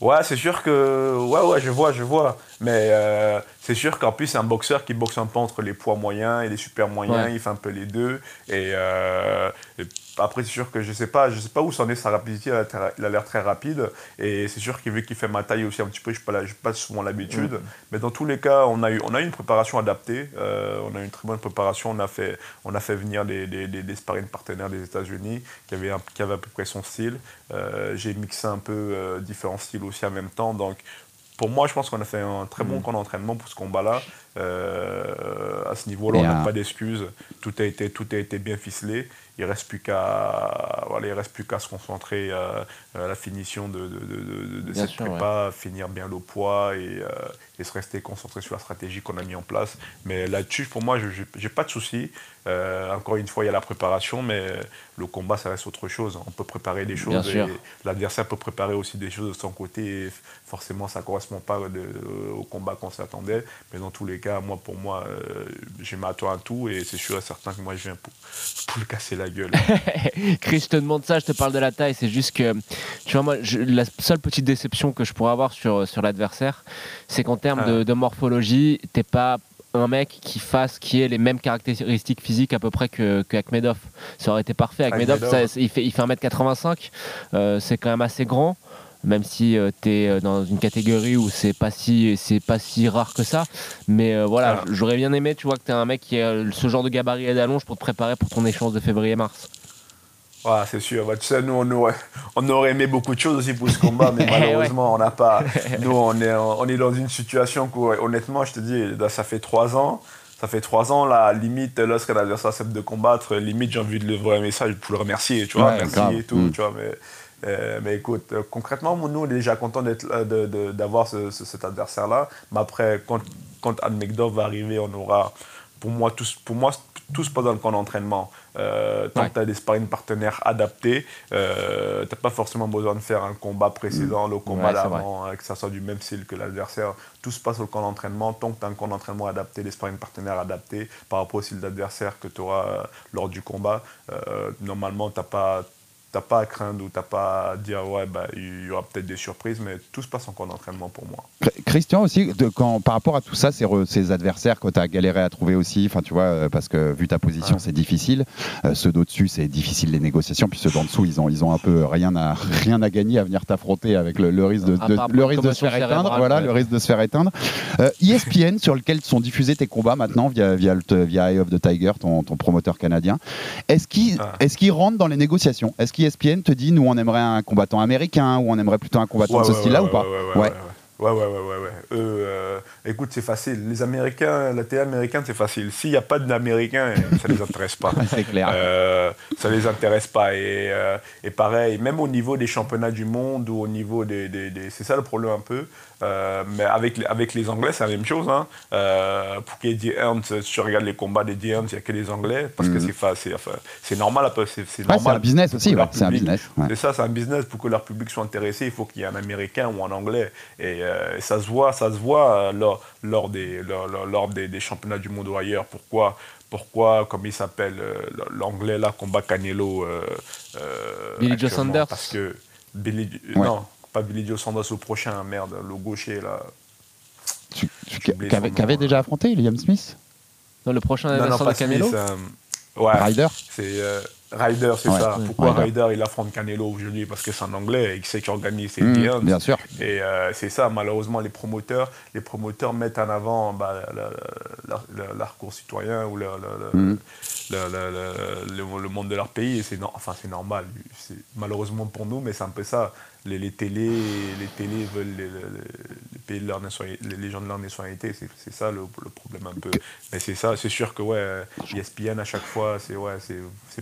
Ouais, c'est sûr que. Ouais, ouais, je vois, je vois. Mais euh, c'est sûr qu'en plus, c'est un boxeur qui boxe un peu entre les poids moyens et les super moyens. Ouais. Il fait un peu les deux. Et, euh, et après, c'est sûr que je sais pas, je sais pas où s'en est sa rapidité. Il a l'air- très rapide. Et c'est sûr qu'il vu qu'il fait ma taille aussi un petit peu, je n'ai pas, pas souvent l'habitude. Mais dans tous les cas, on a eu, on a eu une préparation adaptée. Euh, on a eu une très bonne préparation. On a fait, on a fait venir des, des, des, des sparring partenaires des États-Unis qui avaient, un- qui avaient à peu près son style. Euh, j'ai mixé un peu différents styles aussi en même temps. Donc, pour moi, je pense qu'on a fait un très bon camp d'entraînement pour ce combat-là. Euh, à ce niveau-là, on n'a pas d'excuses. Tout a été, tout a été bien ficelé. Il reste plus qu'à, voilà, il reste plus qu'à se concentrer euh, à la finition de, de, de- de- de Bien cette sûr, prépa, finir bien le poids et, euh, et se rester concentré sur la stratégie qu'on a mis en place. Mais là-dessus, pour moi, je n'ai pas de souci. Euh, encore une fois, il y a la préparation, mais le combat, ça reste autre chose. On peut préparer des choses l'adversaire peut préparer aussi des choses de son côté. Et forcément, ça ne correspond pas au combat qu'on s'attendait. Mais dans tous les cas, moi, pour moi, euh, j'ai m'attends à tout et c'est sûr et certain que moi, je viens pour, pour le casser la gueule. Chris, je te demande ça, je te parle de la taille. C'est juste que, tu vois, moi, je- la seule petite déception que je pourrais avoir sur, sur l'adversaire, c'est qu'en termes de, de morphologie, t'es pas un mec qui fasse, qui ait les mêmes caractéristiques physiques à peu près que, que Akhmedov. Ça aurait été parfait. Akhmedov, Akhmedov. ça- il, fait, il fait 1m85, euh, c'est quand même assez grand. Même si tu es dans une catégorie où c'est pas si c'est pas si rare que ça, mais euh, voilà, Ah. j'aurais bien aimé, tu vois, que tu es un mec qui a euh, ce genre de gabarit et d'allonge pour te préparer pour ton échange de février-mars. Ouais, c'est sûr. Bah, tu sais, nous, on aurait, on aurait aimé beaucoup de choses aussi pour ce combat, mais ouais. malheureusement, on n'a pas. Nous, on est, on est dans une situation où, honnêtement, je te dis, ça fait trois ans. Ça fait trois ans, là, limite, lorsqu'un adversaire accepte de combattre, limite, j'ai envie de lui envoyer un message pour le remercier, tu vois, Ouais, merci grave. et tout, Mm. tu vois, mais. Euh, mais écoute, euh, concrètement, nous, on est déjà content d'avoir ce- ce- cet adversaire-là. Mais après, quand, quand Admekdov va arriver, on aura, pour moi, tous, pour moi, tout se passe dans le camp d'entraînement. Euh, tant Ouais. que tu as des sparring partenaires adaptés, euh, tu n'as pas forcément besoin de faire un combat précédent, le combat Ouais, d'avant, euh, que ça soit du même style que l'adversaire. Tout se passe au camp d'entraînement. Tant que tu as un camp d'entraînement adapté, des sparring partenaires adaptés par rapport au style d'adversaire que tu auras lors du combat, normalement, tu n'as pas, t'as pas à craindre ou tu n'as pas à dire ouais, bah, il y aura peut-être des surprises, mais tout se passe en camp d'entraînement pour moi. Chr- Christian aussi, de, quand, par rapport à tout ça, ces, re- ces adversaires que tu as galéré à trouver aussi, enfin tu vois, euh, parce que vu ta position, c'est difficile. Euh, ceux d'au-dessus, c'est difficile les négociations, puis ceux d'en dessous, ils ont, ils ont un peu rien à, rien à gagner à venir t'affronter avec le, le risque de, part le risque de se faire éteindre. Voilà, ouais. le risque de se faire éteindre. Euh, ESPN, sur lequel sont diffusés tes combats maintenant via, via, le- via Eye of the Tiger, ton, ton promoteur canadien. Est-ce qu'ils Ah. est-ce qu'ils rentrent dans les négociations? Est-ce ESPN te dit, nous, on aimerait un combattant américain, ou on aimerait plutôt un combattant de ce style-là, ou pas ouais. Ouais, ouais, ouais, ouais. Euh, écoute, c'est facile. Les Américains, la télé américaine, c'est facile. S'il n'y a pas d'Américains, ça ne les intéresse pas. c'est clair. Euh, ça ne les intéresse pas. Et, euh, et, pareil, même au niveau des championnats du monde ou au niveau des. des, des c'est ça le problème un peu. Euh, mais avec, les- avec les Anglais, c'est la même chose. Hein. Euh, pour qu'Eddie Hearn, si tu regardes les combats d'Eddie Hearn, il n'y a que des Anglais. Parce que Mhm. c'est enfin, c'est normal. C'est c'est Ouais, normal. c'est un business aussi, ouais, c'est un business. ouais. c'est ça, c'est un business. Pour que leur public soit intéressé, il faut qu'il y ait un Américain ou un Anglais. Et euh, ça se voit, ça se voit euh, lors, lors, des, lors, lors- lors des, des championnats du monde ou ailleurs. Pourquoi, pourquoi comme il s'appelle, euh, l'Anglais là, combat Canelo euh, euh, Billy Joe Sanders. Parce que Billy, Ouais. non, pas Billy Joe Sanders au prochain, merde, le gaucher là. Qu'avait hein. déjà affronté Liam Smith? Dans le prochain Non, non, adversaire pas de Canelo Smith, euh, ouais, Ryder? C'est euh, Ryder, c'est Ouais. ça. Pourquoi Ryder. Ryder. il affronte Canelo aujourd'hui? Parce que c'est un Anglais et il sait qui organise ses Mmh, deals. Bien sûr. Et euh, c'est ça, malheureusement, les promoteurs, les promoteurs mettent en avant bah, le- le- le- leur cours citoyen ou le, le- monde de leur pays. Et c'est no- enfin, c'est normal. Malheureusement pour nous, mais c'est un peu ça. Les, les télés, les télés veulent les, les- leur les, gens de leur nationalité. C'est, ça le, problème un peu. Mais c'est ça, c'est sûr que ouais, ESPN à chaque fois, c'est ouais,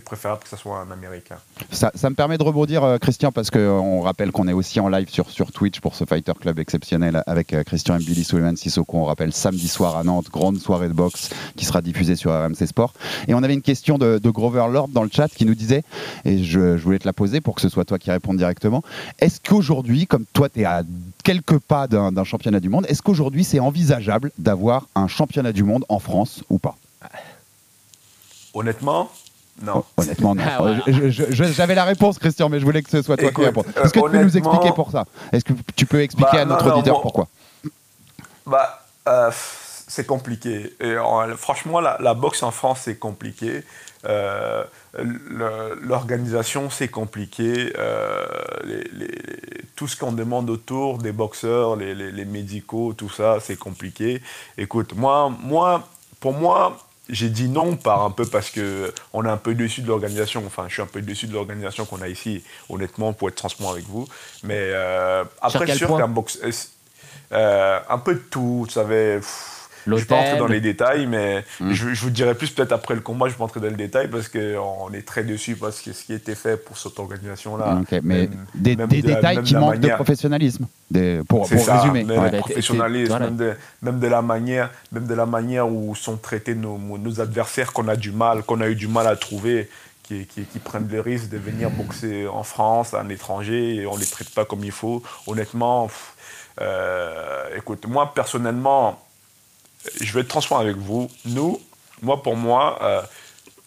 préférable que ce soit un Américain. Ça, ça me permet de rebondir, euh, Christian, parce qu'on rappelle qu'on est aussi en live sur, sur Twitch pour ce Fighter Club exceptionnel avec euh, Christian. Billy Suleiman Sissoko. On rappelle samedi soir à Nantes, grande soirée de boxe qui sera diffusée sur RMC Sport. Et on avait une question de, Grover Lord dans le chat qui nous disait, et je, voulais te la poser pour que ce soit toi qui réponde directement, est-ce qu'aujourd'hui, comme toi tu es à quelques pas d'un d'un championnat du monde, est-ce qu'aujourd'hui c'est envisageable d'avoir un championnat du monde en France ou pas? Honnêtement, non. Honnêtement, non. Ah, voilà. J'avais la réponse, Christian, mais je voulais que ce soit toi Écoute, qui réponds. euh, Est-ce que tu peux nous expliquer pour ça? Est-ce que tu peux expliquer Bah, à notre non, non, auditeur moi- pourquoi? Bah, euh, c'est compliqué. Et, euh, franchement, la, la boxe en France, c'est compliqué. Euh, L'organisation, c'est compliqué. Euh, les- les- tout ce qu'on demande autour des boxeurs, les, médicaux, tout ça, c'est compliqué. Écoute, moi, moi, pour moi, j'ai dit non par un peu parce que on est un peu déçu de l'organisation. Enfin, je suis un peu déçu de l'organisation qu'on a ici, honnêtement, pour être transparent avec vous. Mais euh, après, sûr qu'un boxe, euh, un peu de tout, savais. pff, Je vais pas entrer dans les détails, mais Mm. je, je vous dirai plus peut-être après le combat. Je vais pas entrer dans le détail parce qu'on est très déçus parce que ce qui a été fait pour cette organisation-là. Mais même- des, même des de la- détails même qui manquent de professionnalisme. Des- pour pour ça, résumer. même Ouais. de professionnalisme, Voilà. même, de, même de la manière, même de la manière où sont traités nos, nos adversaires qu'on a du mal, qu'on a eu du mal à trouver, qui, qui, qui prennent le risque de venir boxer en France, à un étranger, et on les traite pas comme il faut. Honnêtement, pff, euh, écoute, moi personnellement, je vais être transparent avec vous. Nous, moi pour moi, euh,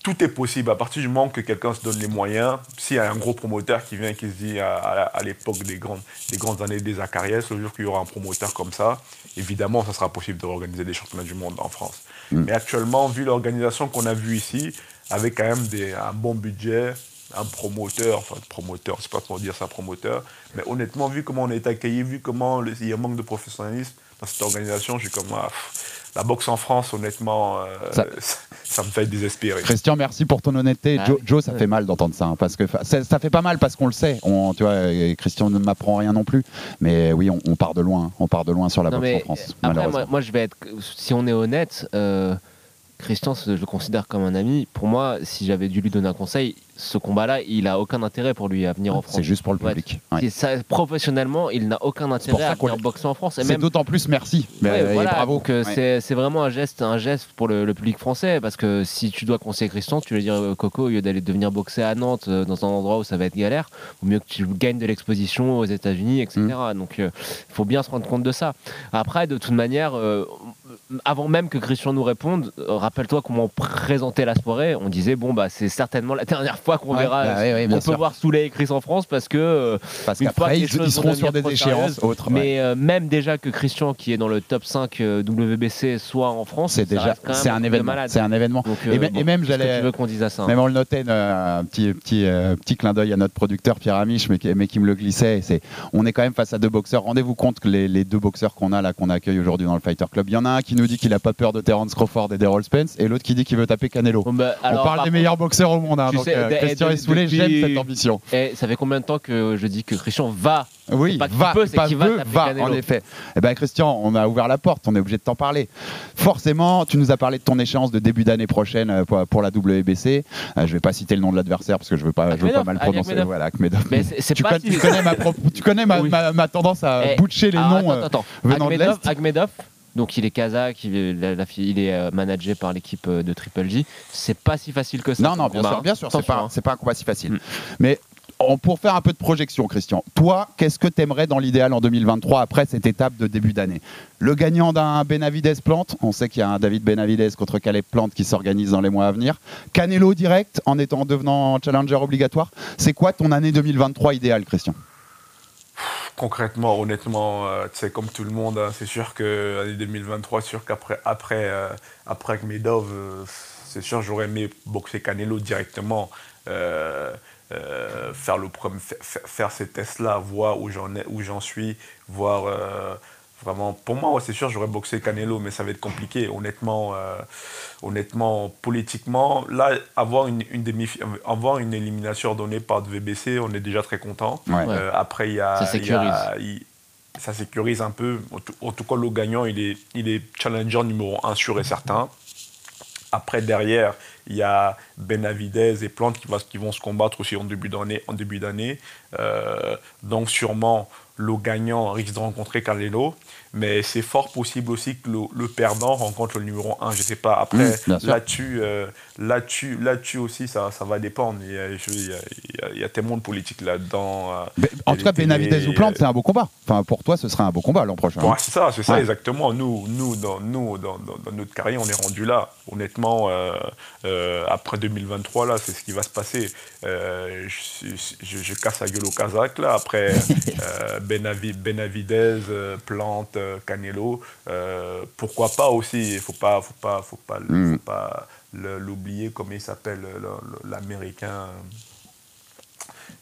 tout est possible à partir du moment que quelqu'un se donne les moyens. S'il y a un gros promoteur qui vient et qui se dit à, à- à l'époque des grandes, des grandes années des Acariès, le jour qu'il y aura un promoteur comme ça, évidemment, ça sera possible de organiser des championnats du monde en France. Mais actuellement, vu l'organisation qu'on a vue ici, avec quand même des, un bon budget, un promoteur, enfin promoteur, c'est pas pour dire ça promoteur, mais honnêtement, vu comment on est accueilli, vu comment il y a un manque de professionnalisme dans cette organisation, je suis comme, ah, pff, la boxe en France, honnêtement, euh, Ça- me fait désespérer. Christian, merci pour ton honnêteté. Ah Joe, ça Ouais. fait mal d'entendre ça, hein, parce que fa- ça, ça fait pas mal parce qu'on le sait. On, tu vois, et Christian ne m'apprend rien non plus. Mais oui, on, on part de loin. On part de loin sur la Non, boxe en France, après, malheureusement. moi, moi, je vais être. Si on est honnête, euh, Christian, je le considère comme un ami. Pour moi, si j'avais dû lui donner un conseil, ce combat-là, il a aucun intérêt pour lui à venir en France. C'est juste pour le public. Ouais. C'est ça, professionnellement, il n'a aucun intérêt à venir boxer en France. C'est même, d'autant plus merci. Mais, Ouais, euh, et voilà, bravo. donc, euh, c'est- vraiment un geste, un geste pour le, le public français. Parce que si tu dois conseiller Christian, tu veux dire euh, Coco, au lieu d'aller devenir boxer à Nantes, euh, dans un endroit où ça va être galère, au mieux que tu gagnes de l'exposition aux États-Unis, etc. Mm. Donc il faut bien se rendre compte de ça. Après, de toute manière, euh, avant même que Christian nous réponde, rappelle-toi comment on présentait la soirée. On disait, bon, bah, c'est certainement la dernière fois qu'on Ouais, verra. bah on peut sûr. voir Souley et Chris en France parce que euh, Parce qu'après, ils, ils seront sur des échéances autres. mais euh, même déjà que Christian, qui est dans le top 5 euh, WBC, soit en France, C'est déjà, c'est un événement. C'est un événement. Donc, et, euh, bon, et même, j'allais. qu'on dise à ça hein Même on le notait, euh, un petit, petit, petit clin d'œil à notre producteur Pierre Amiche, mais, qui- mais qui me le glissait. C'est, on est quand même face à deux boxeurs. Rendez-vous compte que les, les deux boxeurs qu'on a là, qu'on accueille aujourd'hui dans le Fighter Club, il y en a un qui nous dit qu'il a pas peur de Terence Crawford et d'Errol Spence, et l'autre qui dit qu'il veut taper Canelo. Bon, bah, on parle par des meilleurs boxeurs au monde. hein, tu donc, sais, euh, de- Christian Essoulé, depuis- j'aime cette ambition. Et ça fait combien de temps que je dis que Christian va Oui, pas va, peut, c'est pas qu'il va veut, taper va, Canelo. en effet. Eh ben Christian, on a ouvert la porte, on est obligé de t'en parler. Forcément, tu nous as parlé de ton échéance de début d'année prochaine euh, pour, pour la WBC. Euh, je vais pas citer le nom de l'adversaire parce que je veux pas, je veux pas mal prononcer. Akhmedov. Voilà, Akhmedov. Mais tu, pas si- tu connais ma, pro- tu connais ma, Oui. ma- ma tendance à Eh, boucher les noms Attends, euh, attends. venant de l'Est. Akhmedov, donc il est kazakh, il est, la- la fille- il est euh, managé par l'équipe euh, de Triple G. C'est pas si facile que ça. Non, non, bien combat, sûr, bien sûr, c'est pas, hein. c'est pas un combat si facile. Mm. Mais on- pour faire un peu de projection, Christian, toi, qu'est-ce que tu aimerais dans l'idéal en 2023 après cette étape de début d'année? Le gagnant d'un Benavides Plante, on sait qu'il y a un David Benavides contre Caleb Plante qui s'organise dans les mois à venir. Canelo direct en étant en devenant challenger obligatoire. C'est quoi ton année 2023 idéale, Christian? Concrètement, honnêtement, euh, tu sais, comme tout le monde, hein, c'est sûr que l'année 2023, c'est sûr qu'après après, euh, après Medov, euh, c'est sûr j'aurais aimé boxer Canelo directement, euh, euh, faire, le premier, fa- fa- faire ces tests-là, voir où j'en suis, voir euh, vraiment. Pour moi, ouais, c'est sûr j'aurais boxé Canelo, mais ça va être compliqué. Honnêtement, euh, honnêtement, politiquement, là, avoir une, une demi, avoir une élimination ordonnée par le VBC, on est déjà très content. Ouais. Euh, après, il y a. Ça il y a- sécurise. ça sécurise un peu. En tout, en tout cas, le gagnant, il est, il est challenger numéro 1 sûr et certain. Après, derrière, il y a Benavidez et Plante qui, va- qui vont se combattre aussi en début d'année. En début d'année. Euh, donc, sûrement, le gagnant risque de rencontrer Canelo. Mais c'est fort possible aussi que le, le perdant rencontre le numéro 1. Je ne sais pas. Après, Mmh, là-dessus, euh, là-dessus, là-dessus aussi, ça, ça va dépendre. Il y a, je- il y a- il y a- il y a tellement de politique là-dedans. euh, En tout cas, télés, Benavides ou Plante, euh, c'est un beau combat. Enfin, pour toi, ce sera un beau combat l'an prochain. C'est ça, c'est ça Ouais. exactement. Nous, nous, dans, nous dans, dans- dans notre carrière, on est rendu là. Honnêtement, euh, euh, après 2023, là, c'est ce qui va se passer. Euh, je, je- je casse la gueule au Kazakh, là. Après Benavi- Benavidez, euh, Plante, euh, Canelo, euh, pourquoi pas aussi Il faut pas, faut pas, faut pas, le- Mm. faut pas l'oublier, comme il s'appelle, le- le- l'américain.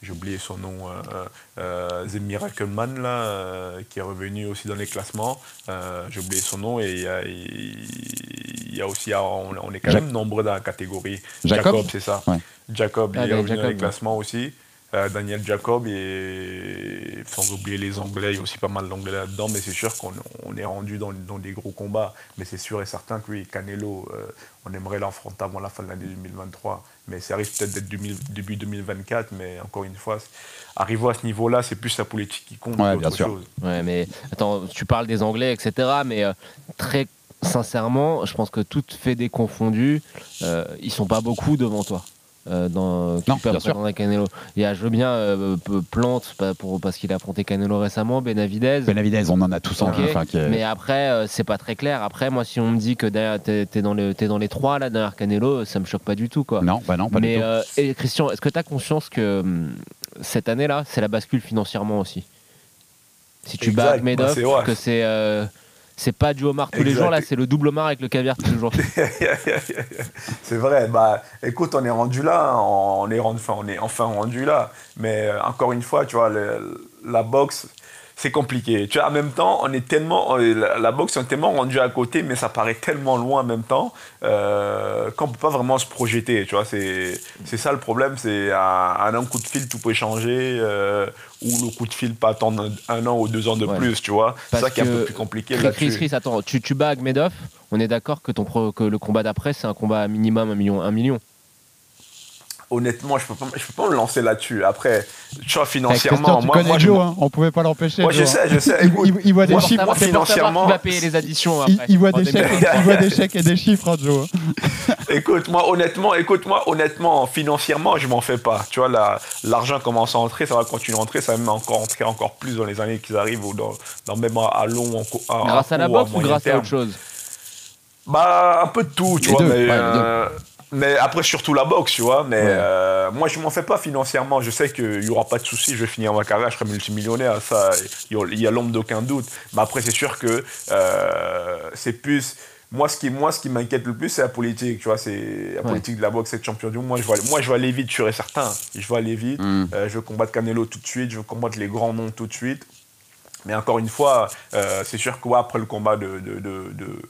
j'ai oublié son nom, euh, euh, euh, The Miracle Man, là, euh, qui est revenu aussi dans les classements. Euh, j'ai oublié son nom et il y a, y aussi, on, on est quand même nombreux dans la catégorie. Jacob? C'est ça. Ouais. Jacob, Ah, il est revenu dans les classements aussi. Euh, Daniel Jacob et sans oublier les Anglais, il y a aussi pas mal d'Anglais là-dedans, mais c'est sûr qu'on on est rendu dans, dans des gros combats. Mais c'est sûr et certain que oui, Canelo, euh, on aimerait l'affronter avant la fin de l'année 2023. Mais ça risque peut-être d'être début 2024, mais encore une fois, arriver à ce niveau-là, c'est plus la politique qui compte Ouais, bien sûr. chose. Ouais, mais attends, tu parles des Anglais, etc. Mais euh, très sincèrement, je pense que toutes fait des confondus, euh, ils sont pas beaucoup devant toi. Euh, dans, qui Non, bien Canelo. Il y a, je veux bien, euh, Plante, pas pour, parce qu'il a affronté Canelo récemment, Benavidez. Benavidez, on en a tous en Ok, enfin, qui est- Mais après, euh, c'est pas très clair. Après, moi, si on me dit que derrière, t'es, dans, le, t'es dans les trois là, derrière Canelo, ça me choque pas du tout. Quoi. Non, bah non, pas mais, du tout. euh, et Christian, est-ce que tu as conscience que hum, cette année-là, c'est la bascule financièrement aussi? Si tu Exact, bats bah, Madoff, c'est vrai. que c'est. C'est pas du homard tous les jours, là, c'est le double homard avec le caviar tous les jours. c'est vrai. Bah, écoute, on est rendu là. On est rendu, enfin, on est enfin rendu là. Mais euh, encore une fois, tu vois, le- la boxe, c'est compliqué. Tu vois, en même temps, on est tellement, la, la boxe, on est tellement rendu à côté, mais ça paraît tellement loin en même temps euh, qu'on peut pas vraiment se projeter. Tu vois, c'est, c'est ça le problème. C'est un, un coup de fil, tout peut changer. euh, ou le coup de fil pas attendre un, un an ou deux ans de Ouais. plus, tu vois. C'est ça qui est un peu plus compliqué Chris. Chris, Chris, attends, tu, tu bats Agmedov, on est d'accord que, ton pro- que le combat d'après, c'est un combat à minimum 1 million. 1 million. Honnêtement, je peux pas, je peux pas me lancer là-dessus. Après, tu vois, financièrement, tu moi, moi, je- Joe, hein, on pouvait pas l'empêcher. Moi, je sais, hein. je sais. Il, Écoute, il- il voit des moi, chiffres. moi, financièrement, qui va payer les additions Il, après. il voit des chèques, 2023. il voit des chèques et des chiffres, hein, Joe. écoute, moi, honnêtement, écoute, moi, honnêtement, financièrement, je m'en fais pas. Tu vois, la- l'argent commence à entrer, ça va continuer à entrer, ça va même encore entrer encore plus dans les années qui arrivent ou dans, dans même à, long, à- Grâce à la boxe ou grâce à autre chose? Bah, un peu de tout, tu Les vois. deux, mais, ouais, les deux. Mais après, surtout la boxe, tu vois. Mais Ouais. euh, moi, je m'en fais pas financièrement. Je sais qu'il n'y aura pas de souci. Je vais finir ma carrière, je serai multimillionnaire. Ça, il y a- l'ombre d'aucun doute. Mais après, c'est sûr que euh, c'est plus. Moi, ce qui, moi, ce qui m'inquiète le plus, c'est la politique. Tu vois, c'est la Ouais. politique de la boxe, être champion du monde. Moi, je vais, aller- moi, je vais aller vite, je suis certain. Je vais aller vite. Mm. Euh, je veux combattre Canelo tout de suite. Je veux combattre les grands noms tout de suite. Mais encore une fois, c'est sûr que après le combat de, de, de, de-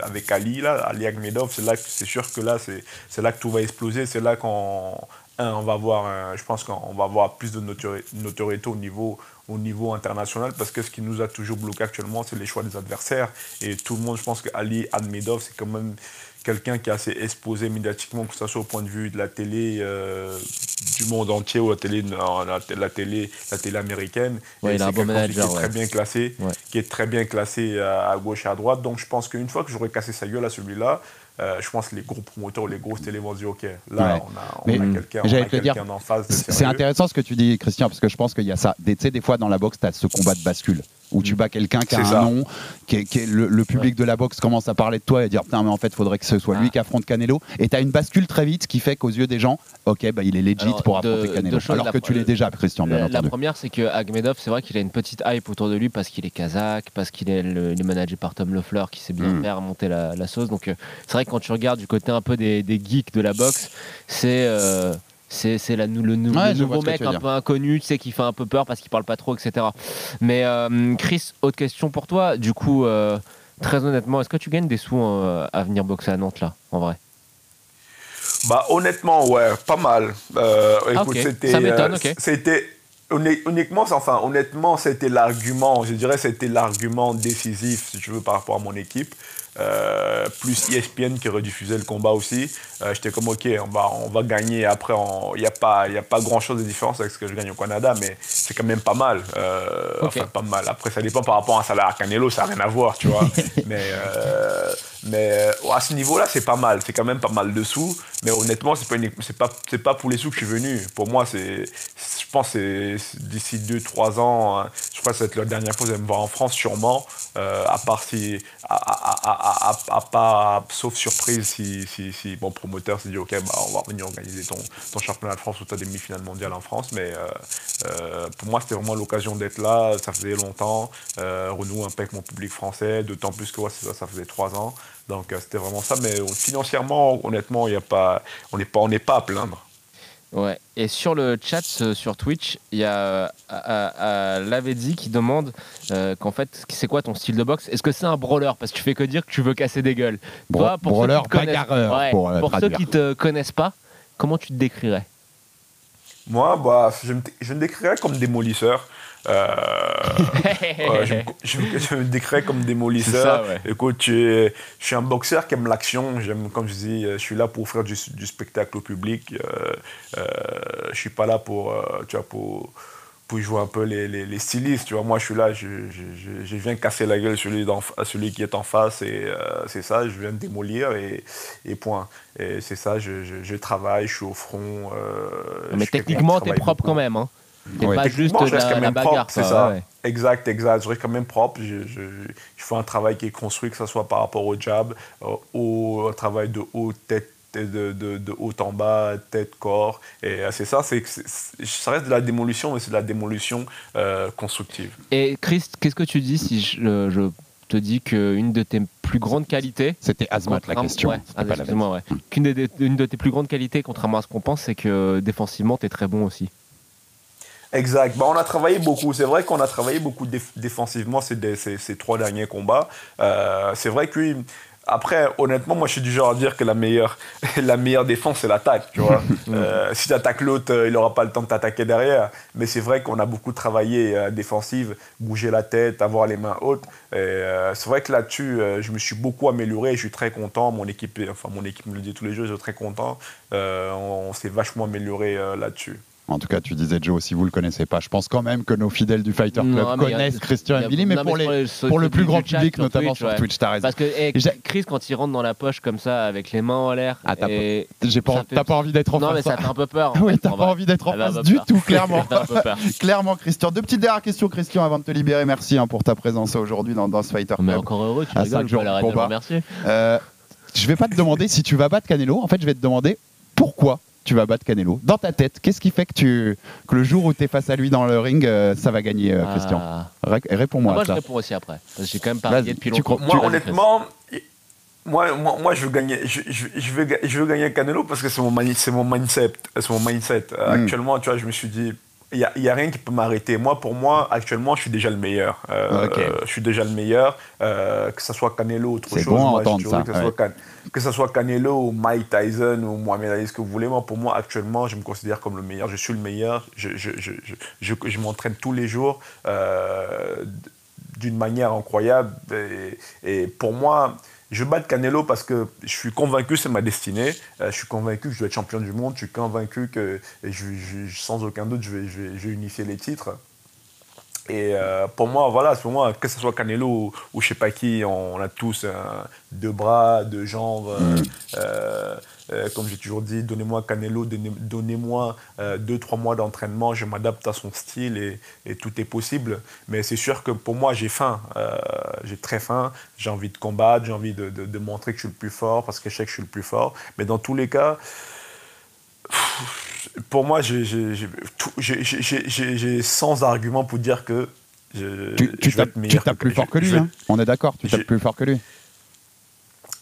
avec Ali, là, Ali Akhmedov, c'est là sûr que là, c'est, là que tout va exploser. C'est là qu'on, on va avoir, un- je pense qu'on va avoir plus de notori- notoriété au niveau, au niveau international parce que ce qui nous a toujours bloqué actuellement, c'est les choix des adversaires. Et tout le monde, je pense que Ali c'est quand même quelqu'un qui est assez exposé médiatiquement, que ce soit au point de vue de la télé euh, du monde entier ou la télé, non, la, la télé, la télé américaine. Ouais, il a un bon quelqu'un qui manager, est très ouais. bien classé, Ouais. qui est très bien classé à, à gauche et à droite. Donc je pense qu'une fois que j'aurai cassé sa gueule à celui-là, euh, je pense que les gros promoteurs les grosses télé vont dire ok, là on a, on a quelqu'un en face. C'est intéressant ce que tu dis, Christian, parce que je pense qu'il y a ça. Des- Tu sais, des fois dans la boxe, tu as ce combat de bascule où tu bats quelqu'un qui a Mm. Un ça. nom, qui est- qui est- le, le public de la boxe commence à parler de toi et dire putain, mais en fait, il faudrait que ce soit lui Ah. qui affronte Canelo. Et tu as une bascule très vite, qui fait qu'aux yeux des gens, ok, bah, il est legit Alors, pour affronter Canelo. Alors La que tu l'es déjà, Christian, bien La, la entendu. première, c'est que Agmedov, c'est vrai qu'il a une petite hype autour de lui parce qu'il est kazakh, parce qu'il est, le- il est managé par Tom Leffler qui sait bien Mm. faire monter la, la sauce. Donc, euh, c'est vrai que quand tu regardes du côté un peu des, des geeks de la boxe, c'est. euh, c'est c'est la nou- le, nou- Ouais, le nouveau mec un peu inconnu, tu sais, qui fait un peu peur parce qu'il parle pas trop, etc. Mais euh, Chris, autre question pour toi. Du coup, euh, très honnêtement, est-ce que tu gagnes des sous euh, à venir boxer à Nantes là, en vrai? Bah honnêtement, ouais, pas mal. Euh, Ah, écoute, c'était, Ça m'étonne, euh, ok. C'était uniquement, enfin honnêtement, c'était l'argument. Je dirais, c'était l'argument décisif, si tu veux, par rapport à mon équipe. Euh, plus ESPN qui rediffusait le combat aussi. Euh, J'étais comme ok, on va, on va gagner. Après, il n'y a pas, il a pas grand chose de différence avec ce que je gagne au Canada, mais c'est quand même pas mal. Euh. Enfin, pas mal. Après, ça dépend par rapport à un salaire à Canelo, ça n'a rien à voir, tu vois. mais euh, mais euh, à ce niveau-là, c'est pas mal. C'est quand même pas mal de sous. Mais honnêtement, c'est pas, pas, pas pour les sous que je suis venu. Pour moi, c'est, je pense que d'ici 2-3 ans, hein, je crois que ça va être la dernière fois que vous allez me voir en France, sûrement. euh, à part si, à, à, à, sauf surprise, si, si, mon promoteur s'est dit, OK, bah, on va venir organiser ton, championnat de France ou ta demi-finale mondiale en France. Mais euh, pour moi, c'était vraiment l'occasion d'être là. Ça faisait longtemps. Renouer un peu avec mon public français, d'autant plus que ouais, ça, ça faisait 3 ans. Donc euh, c'était vraiment ça. Mais euh, financièrement, honnêtement, il y a pas, on n'est pas, on n'est pas à plaindre. Ouais. Et sur le chat euh, sur Twitch, il y a euh, qui demande euh, qu'en fait, c'est quoi ton style de boxe? Est-ce que c'est un brawler? Parce que tu fais que dire que tu veux casser des gueules. Bro- Toi, pour brawler, ceux qui te connaissent- bagarreur, Ouais, pour, euh, ceux traduire. qui te connaissent pas, comment tu te décrirais? Moi, bah, je, me, je me décrirais comme démolisseur. Euh, je, me- je je me décrirais comme démolisseur. C'est ça, ouais. Écoute, je suis un boxeur qui aime l'action. J'aime, comme je dis, je suis là pour offrir du, du spectacle au public. Euh, euh, je suis pas là pour, tu vois, pour, pour jouer un peu les, les, les stylistes. Tu vois, moi, je suis là, je, je, je- je viens casser la gueule à celui, d'en- à celui qui est en face et euh, c'est ça. Je viens démolir et, et point. Et c'est ça. Je, travaille, je suis au front. euh, Mais techniquement, t'es propre beaucoup. quand même. Hein. T'es Ouais. pas juste je reste la, quand la même bagarre. propre, c'est ça. ouais. Exact, exact. Je reste quand même propre. Je, je, je fais un travail qui est construit, que ce soit par rapport au jab, euh, au travail de haut, tête, de, de, de haut en bas, tête, corps. Et euh, c'est ça, c'est, que c'est- c'est- ça reste de la démolition, mais c'est de la démolition euh, constructive. Et Chris, qu'est-ce que tu dis si je, je te dis qu'une de tes plus grandes qualités. C'était Azmat la question. ouais, ah, pas la ouais. Qu'une une de tes plus grandes qualités, contrairement à ce qu'on pense, c'est que défensivement, tu es très bon aussi. Exact. Bah, on a travaillé beaucoup. C'est vrai qu'on a travaillé beaucoup déf- défensivement ces, ces- ces trois derniers combats. Euh, c'est vrai que après, honnêtement, moi, je suis du genre à dire que la meilleure, la meilleure défense, c'est l'attaque. Tu vois Euh, si tu attaques l'autre, euh, il n'aura pas le temps de t'attaquer derrière. Mais c'est vrai qu'on a beaucoup travaillé euh, défensive, bouger la tête, avoir les mains hautes. Euh, c'est vrai que là-dessus, je me suis beaucoup amélioré. Je suis très content. Mon équipe, enfin, mon équipe me le dit tous les jours. Je suis très content. On, on s'est vachement amélioré là-dessus. En tout cas, tu disais Joe, si vous le connaissez pas, je pense quand même que nos fidèles du Fighter Club Non, a- connaissent Christian Mbili, mais non, pour, mais les, pour le plus grand public, sur notamment Twitch, sur ouais. Twitch, t'as raison. Parce que Chris, quand il rentre dans la poche comme ça, avec les mains en l'air, Ah, t'as et pas, fait- pas envie d'être en non, face. mais ça fait un peu peur. en Oui, t'as pas envie d'être en face du peur. tout, clairement. Clairement, Christian. Deux petites dernières questions, Christian, avant de te libérer. Merci hein, pour ta présence aujourd'hui dans, dans ce Fighter Club. Mais encore heureux, tu À rigoles, remercier. Euh, je vais pas te demander si tu vas battre Canelo. En fait, je vais te demander pourquoi tu vas battre Canelo. Dans ta tête, qu'est-ce qui fait que, tu, que le jour où tu es face à lui dans le ring, euh, ça va gagner, euh, Christian Ah. Ré- Réponds-moi Ah, moi, à je ça. réponds aussi après. Parce que j'ai quand même parié depuis tu longtemps. crois- Moi, honnêtement, moi, moi, moi, je veux gagner, je, je, je veux, je veux gagner Canelo parce que c'est mon, mani- c'est mon mindset. C'est mon mindset. Euh, Mm. Actuellement, tu vois, je me suis dit, il n'y a, rien qui peut m'arrêter. Moi, pour moi, actuellement, je suis déjà le meilleur. Euh. Je suis déjà le meilleur. Euh, que ce soit Canelo ou autre chose. bon moi, entendre ça, Que ce, ouais. soit Can- que ce soit Canelo ou Mike Tyson ou Mohamed Ali, ce que vous voulez. Moi, pour moi, actuellement, je me considère comme le meilleur. Je suis le meilleur. Je, je, je, je, je, je m'entraîne tous les jours. euh, d'une manière incroyable. Et, et pour moi, je bats Canelo parce que je suis convaincu c'est ma destinée. Euh, je suis convaincu que je dois être champion du monde. Je suis convaincu que je, sans aucun doute vais, vais- je vais unifier les titres. Et euh, pour moi, voilà, pour moi, que ce soit Canelo ou, ou je sais pas qui, on, a tous euh, deux bras, deux jambes. euh, comme j'ai toujours dit, donnez-moi Canelo, donnez- donnez-moi deux, trois mois d'entraînement, je m'adapte à son style et, tout est possible. Mais c'est sûr que pour moi, j'ai faim. J'ai très faim. J'ai envie de combattre, j'ai envie de montrer que je suis le plus fort parce que je sais que je suis le plus fort. Mais dans tous les cas, pour moi, j'ai- j'ai j'ai- tout- j'ai- j'ai- j'ai- j'ai- j'ai sans argument pour dire que je, Tu, tu je tapes, tu tapes plus je- fort que lui, hein on est d'accord, tu tapes plus fort que lui.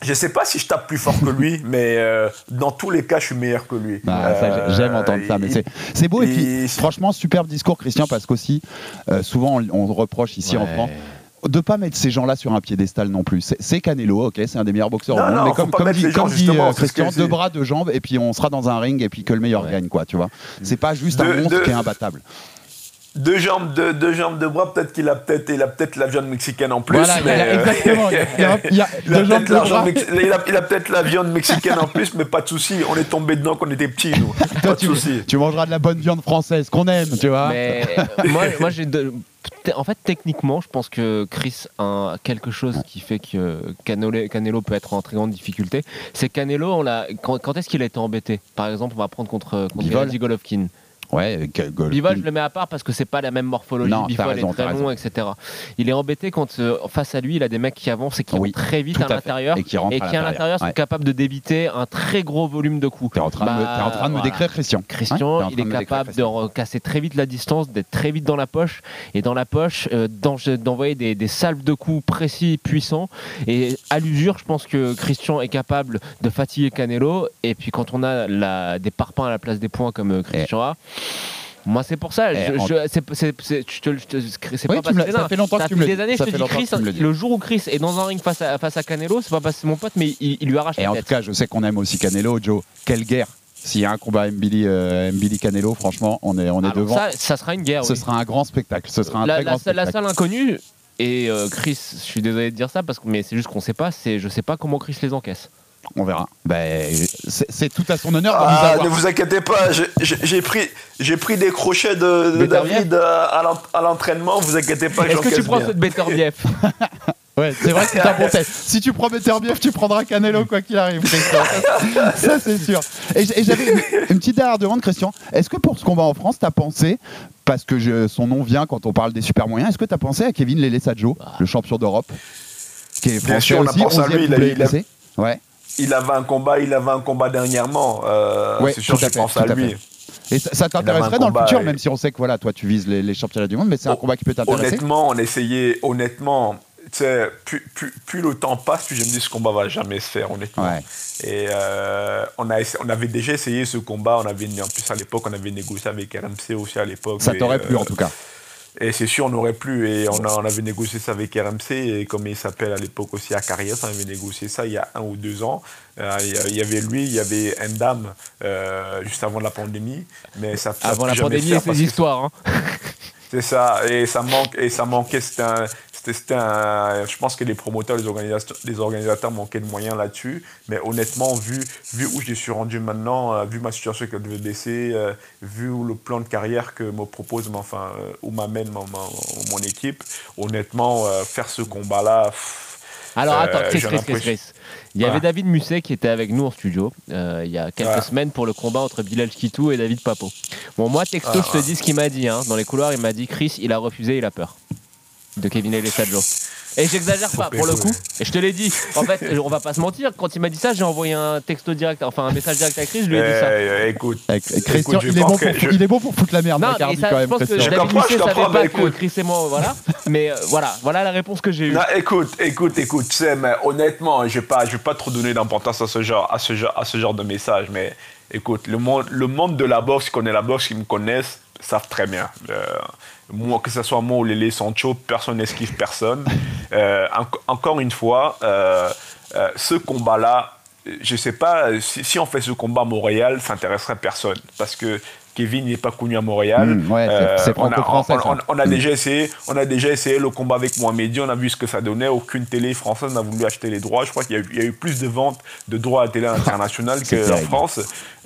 Je sais pas si je tape plus fort que lui, mais euh, dans tous les cas, je suis meilleur que lui. Ah, ça, Euh, J'aime entendre ça, mais c'est c'est beau. Et puis, franchement, superbe discours, Christian, parce qu'aussi, euh, souvent, on, on reproche ici en. France de pas mettre ces gens-là sur un piédestal non plus. C'est- Canelo, ok, c'est un des meilleurs boxeurs Non, au monde, non, mais comme, comme dit, comme dit, euh, Christian, deux bras, deux jambes, et puis on sera dans un ring, et puis que le meilleur Ouais. gagne, quoi, tu vois. C'est pas juste un monstre de- qui est imbattable. Deux jambes, deux, deux jambes de bras, peut-être qu'il a peut-être il a peut-être la viande mexicaine en plus. Voilà, il a- mais, euh, exactement. Il y a, il y a- il y a il a deux jambes, peut-être la viande mexicaine en plus, mais pas de souci. On est tombé dedans quand on était petits, nous. Toi, Pas de tu, souci. tu mangeras de la bonne viande française qu'on aime, tu vois. Mais euh, moi, moi j'ai de- en fait, techniquement, je pense que Chris a quelque chose qui fait que Canelo, Canelo peut être en très grande difficulté. C'est Canelo, on l'a- quand, quand est-ce qu'il a été embêté? Par exemple, on va prendre contre, contre Golovkin. Ouais, Golovkin. Bivol, je le mets à part parce que c'est pas la même morphologie. Non, Bivol raison, est très long, etc. Il est embêté quand euh, face à lui, il a des mecs qui avancent et qui Oui, vont très vite à l'intérieur Et qui à à l'intérieur, sont capables de d'éviter un très gros volume de coups. T'es en train, de, Bah, en train de me décrire Christian. Hein Christian, il est décrire capable de casser très vite la distance, d'être très vite dans la poche, et dans la poche, euh, d'en- d'envoyer des, des salves de coups précis, puissants. Et à l'usure, je pense que Christian est capable de fatiguer Canelo. Et puis quand on a la- des parpaings à la place des points comme euh, Christian a. Moi, c'est pour ça. Eh, je- en- je- c'est- pas que- ça fait longtemps que tu me le des années, je te dis, Chris, le jour où Chris est dans un ring face à, face à Canelo, c'est pas c'est mon pote, mais il, lui arrache Et la en tête. tout cas, je sais qu'on aime aussi Canelo, Joe. Quelle guerre S'il y a un combat Mbili, euh, Mbili Canelo, franchement, on est, on est Alors devant. ça, ça sera une guerre. Ce oui. sera un grand spectacle. Ce sera un la, très la- grand la spectacle. seule inconnue, et euh, Chris, je suis désolé de dire ça, parce que, mais c'est juste qu'on sait pas, je sais pas comment Chris les encaisse. On verra. Ben, c'est tout à son honneur Ah, avoir. ne vous inquiétez pas, j'ai- pris, des crochets de, David euh, à l'en- à l'entraînement, vous inquiétez pas, Est-ce que tu prends cette Beterbiev Ouais, c'est vrai que c'est un bon test. Si tu prends Beterbiev, tu prendras Canelo quoi qu'il arrive. Ça, c'est sûr. Et j'avais une, petite dernière demande, Christian. Est-ce que pour ce combat en France, t'as pensé, parce que je- son nom vient quand on parle des super moyens, est-ce que t'as pensé à Kevin Lele Sadjo, le champion d'Europe, qui est Bien français sûr, on a aussi, pensé à 11e lui, il a- il a- WBC Ouais. Il avait un combat, il avait un combat dernièrement. euh, Ouais, c'est sûr, je fait, pense à lui. Et ça, t'intéresserait dans le futur, et- même si on sait que voilà, toi tu vises les, les championnats du monde, mais c'est un combat qui peut t'intéresser. Honnêtement, on essayait, honnêtement, plus, plus, plus le temps passe, plus je me dis ce combat va jamais se faire, honnêtement. Ouais. Et euh, on, a essa- on avait déjà essayé ce combat, on avait, en plus à l'époque, on avait négocié avec RMC aussi à l'époque. Ça t'aurait plu euh, en tout cas. Et c'est sûr, on aurait plu. Et on, a- on avait négocié ça avec RMC. Et comme il s'appelle à l'époque aussi à Carrière, on avait négocié ça il y a un ou deux ans. Euh, il y avait lui, il y avait Endam euh, juste avant la pandémie. Mais ça, Avant la pandémie et ses histoires. hein. C'est ça. Et ça, manque, et ça manquait. C'était un- c'était- un- je pense que les promoteurs, les organisateurs, les organisateurs manquaient de moyens là-dessus. Mais honnêtement, vu, vu où je suis rendu maintenant, euh, vu ma situation avec le euh, vu le plan de carrière que me propose, mais enfin, euh, où m'amène ma- ma- mon équipe, honnêtement, euh, faire ce combat-là. Alors attends, Chris, Chris, Chris, Chris. Il y avait. David Musset qui était avec nous en studio euh, il y a quelques semaines pour le combat entre Bilal Kitou et David Papo. Bon, moi, texto, Ah, je te dis ce qu'il m'a dit. hein. Dans les couloirs, il m'a dit Chris, il a refusé, il a peur. De Kevin Sadjo. Et j'exagère pas, pour le coup. Et je te l'ai dit. En fait, on va pas se mentir. Quand il m'a dit ça, j'ai envoyé un texto direct, enfin un message direct à Chris. Je lui ai dit ça. Eh, écoute, Christian, écoute, je il, est bon pour, je- il est bon pour foutre la merde, Non, Bacardi, mais ça, quand je même, pense que. Je David je savait pas que écoute. Chris et moi, voilà. Mais euh, voilà, voilà la réponse que j'ai eue. Non, écoute, écoute, écoute, tu sais, mais honnêtement, je vais pas, je vais pas trop donner d'importance à ce genre, à ce genre, à ce genre de message, mais écoute, le monde, le monde de la boxe, qui connaît la boxe, qui me connaissent, savent très bien. Euh, moi, que ce soit moi ou Lélé Sancho, personne n'esquive personne. Euh, enc- encore une fois, euh, euh, ce combat-là, je sais pas si, si on fait ce combat à Montréal, ça intéresserait personne, parce que Kevin n'est pas connu à Montréal. Mmh, ouais, c'est- c'est on a- franco-français, on- on- ça. on a Mm. déjà essayé, on a déjà essayé le combat avec Mohamedi, on a vu ce que ça donnait. Aucune télé française n'a voulu acheter les droits. Je crois qu'il y, a eu- il y a eu plus de ventes de droits à la télé internationale qu'en terrible. France.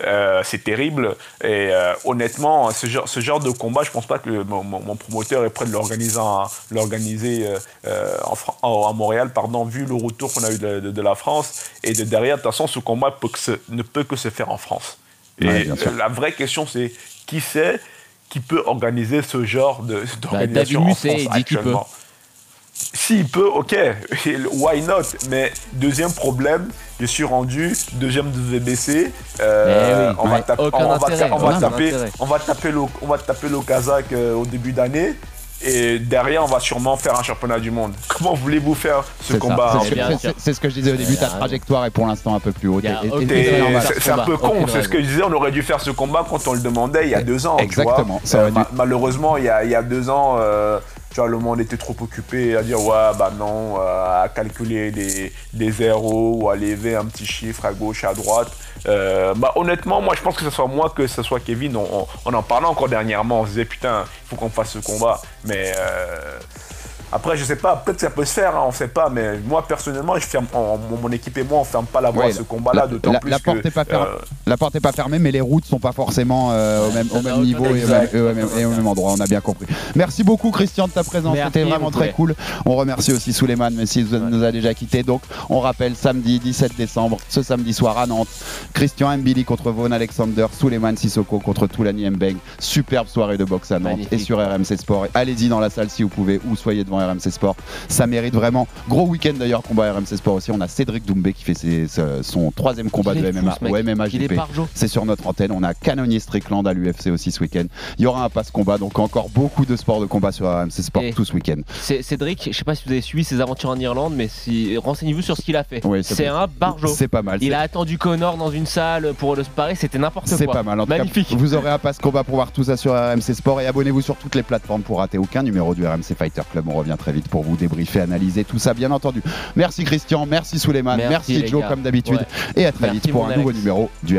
Euh, c'est terrible. Et euh, honnêtement, ce genre, ce genre de combat, je pense pas que mon, promoteur est prêt de l'organiser, en- l'organiser euh, euh, en en- à Montréal, pardon, vu le retour qu'on a eu de, de- de la France. Et de derrière, de toute façon, ce combat peut que se- ne peut que se faire en France. Et Ouais, la vraie question, c'est qui c'est qui peut organiser ce genre David d'organisation en France actuellement? S'il peut, ok, why not? Mais deuxième problème, je suis rendu deuxième de VBC. euh, Eh oui, on, va taper, on, va on va taper, intérêt. on va taper le, on va taper le Kazakh euh, au début d'année. Et derrière, on va sûrement faire un championnat du monde. Comment voulez-vous faire ce combat C'est ce que- je disais au début, ta trajectoire est pour l'instant un peu plus haute. C'est un peu con, c'est ce que je disais, on aurait dû faire ce combat quand on le demandait il y a deux ans. tu Exactement, vois. malheureusement, il y, a, il y a deux ans, euh, tu vois, le monde était trop occupé à dire ouais, bah non, euh, à calculer des, des zéros ou à lever un petit chiffre à gauche, à droite. Euh, bah, honnêtement, moi je pense que ce soit moi que ce soit Kevin, on, on- on en parlait encore dernièrement, on se disait putain, il faut qu'on fasse ce combat. Mais. euh, après, je sais pas, peut-être que ça peut se faire, hein, on sait pas, mais moi personnellement, je ferme, en- mon, équipe et moi, on ferme pas la voie Ouais, à ce combat-là, d'autant plus la que. porte est pas fermée. La porte n'est pas fermée, mais les routes sont pas forcément euh, au même, au même niveau et au même, exact. et au même- et au même endroit. On a bien compris. Merci beaucoup, Christian, de ta présence. C'était vraiment très cool. On remercie aussi Souleymane, mais s'il nous a déjà quitté. Donc, on rappelle samedi 17 décembre, ce samedi soir à Nantes, Christian Mbili contre Vaughan Alexander, Souleymane Sissoko contre Toulani Mbeng. Superbe soirée de boxe à Nantes Magnifique. et sur RMC Sport. Allez-y dans la salle si vous pouvez ou soyez devant RMC Sport. Ça mérite vraiment. Gros week-end d'ailleurs, combat RMC Sport aussi. On a Cédric Doumbé qui fait ses- son troisième combat de MMA au MMA GP. C'est sur notre antenne. On a Canonier Strickland à l'UFC aussi ce week-end. Il y aura un passe combat, donc encore beaucoup de sports de combat sur RMC Sport Et- tout ce week-end. C'est- Cédric, je sais pas si vous avez suivi ses aventures en Irlande, mais si, renseignez-vous sur ce qu'il a fait. Oui, c'est un barjo. C'est pas mal. Il a attendu Connor dans une salle pour le sparer, c'était n'importe quoi. C'est pas mal. En tout cas, Magnifique. vous aurez un passe combat pour voir tout ça sur RMC Sport et abonnez-vous sur toutes les plateformes pour rater aucun numéro du RMC Fighter Club. On revient. très vite pour vous débriefer, analyser tout ça, bien entendu. Merci Christian, merci Souleymane, Merci, Joe gars. comme d'habitude, Ouais. et à très Merci, vite pour un nouveau numéro du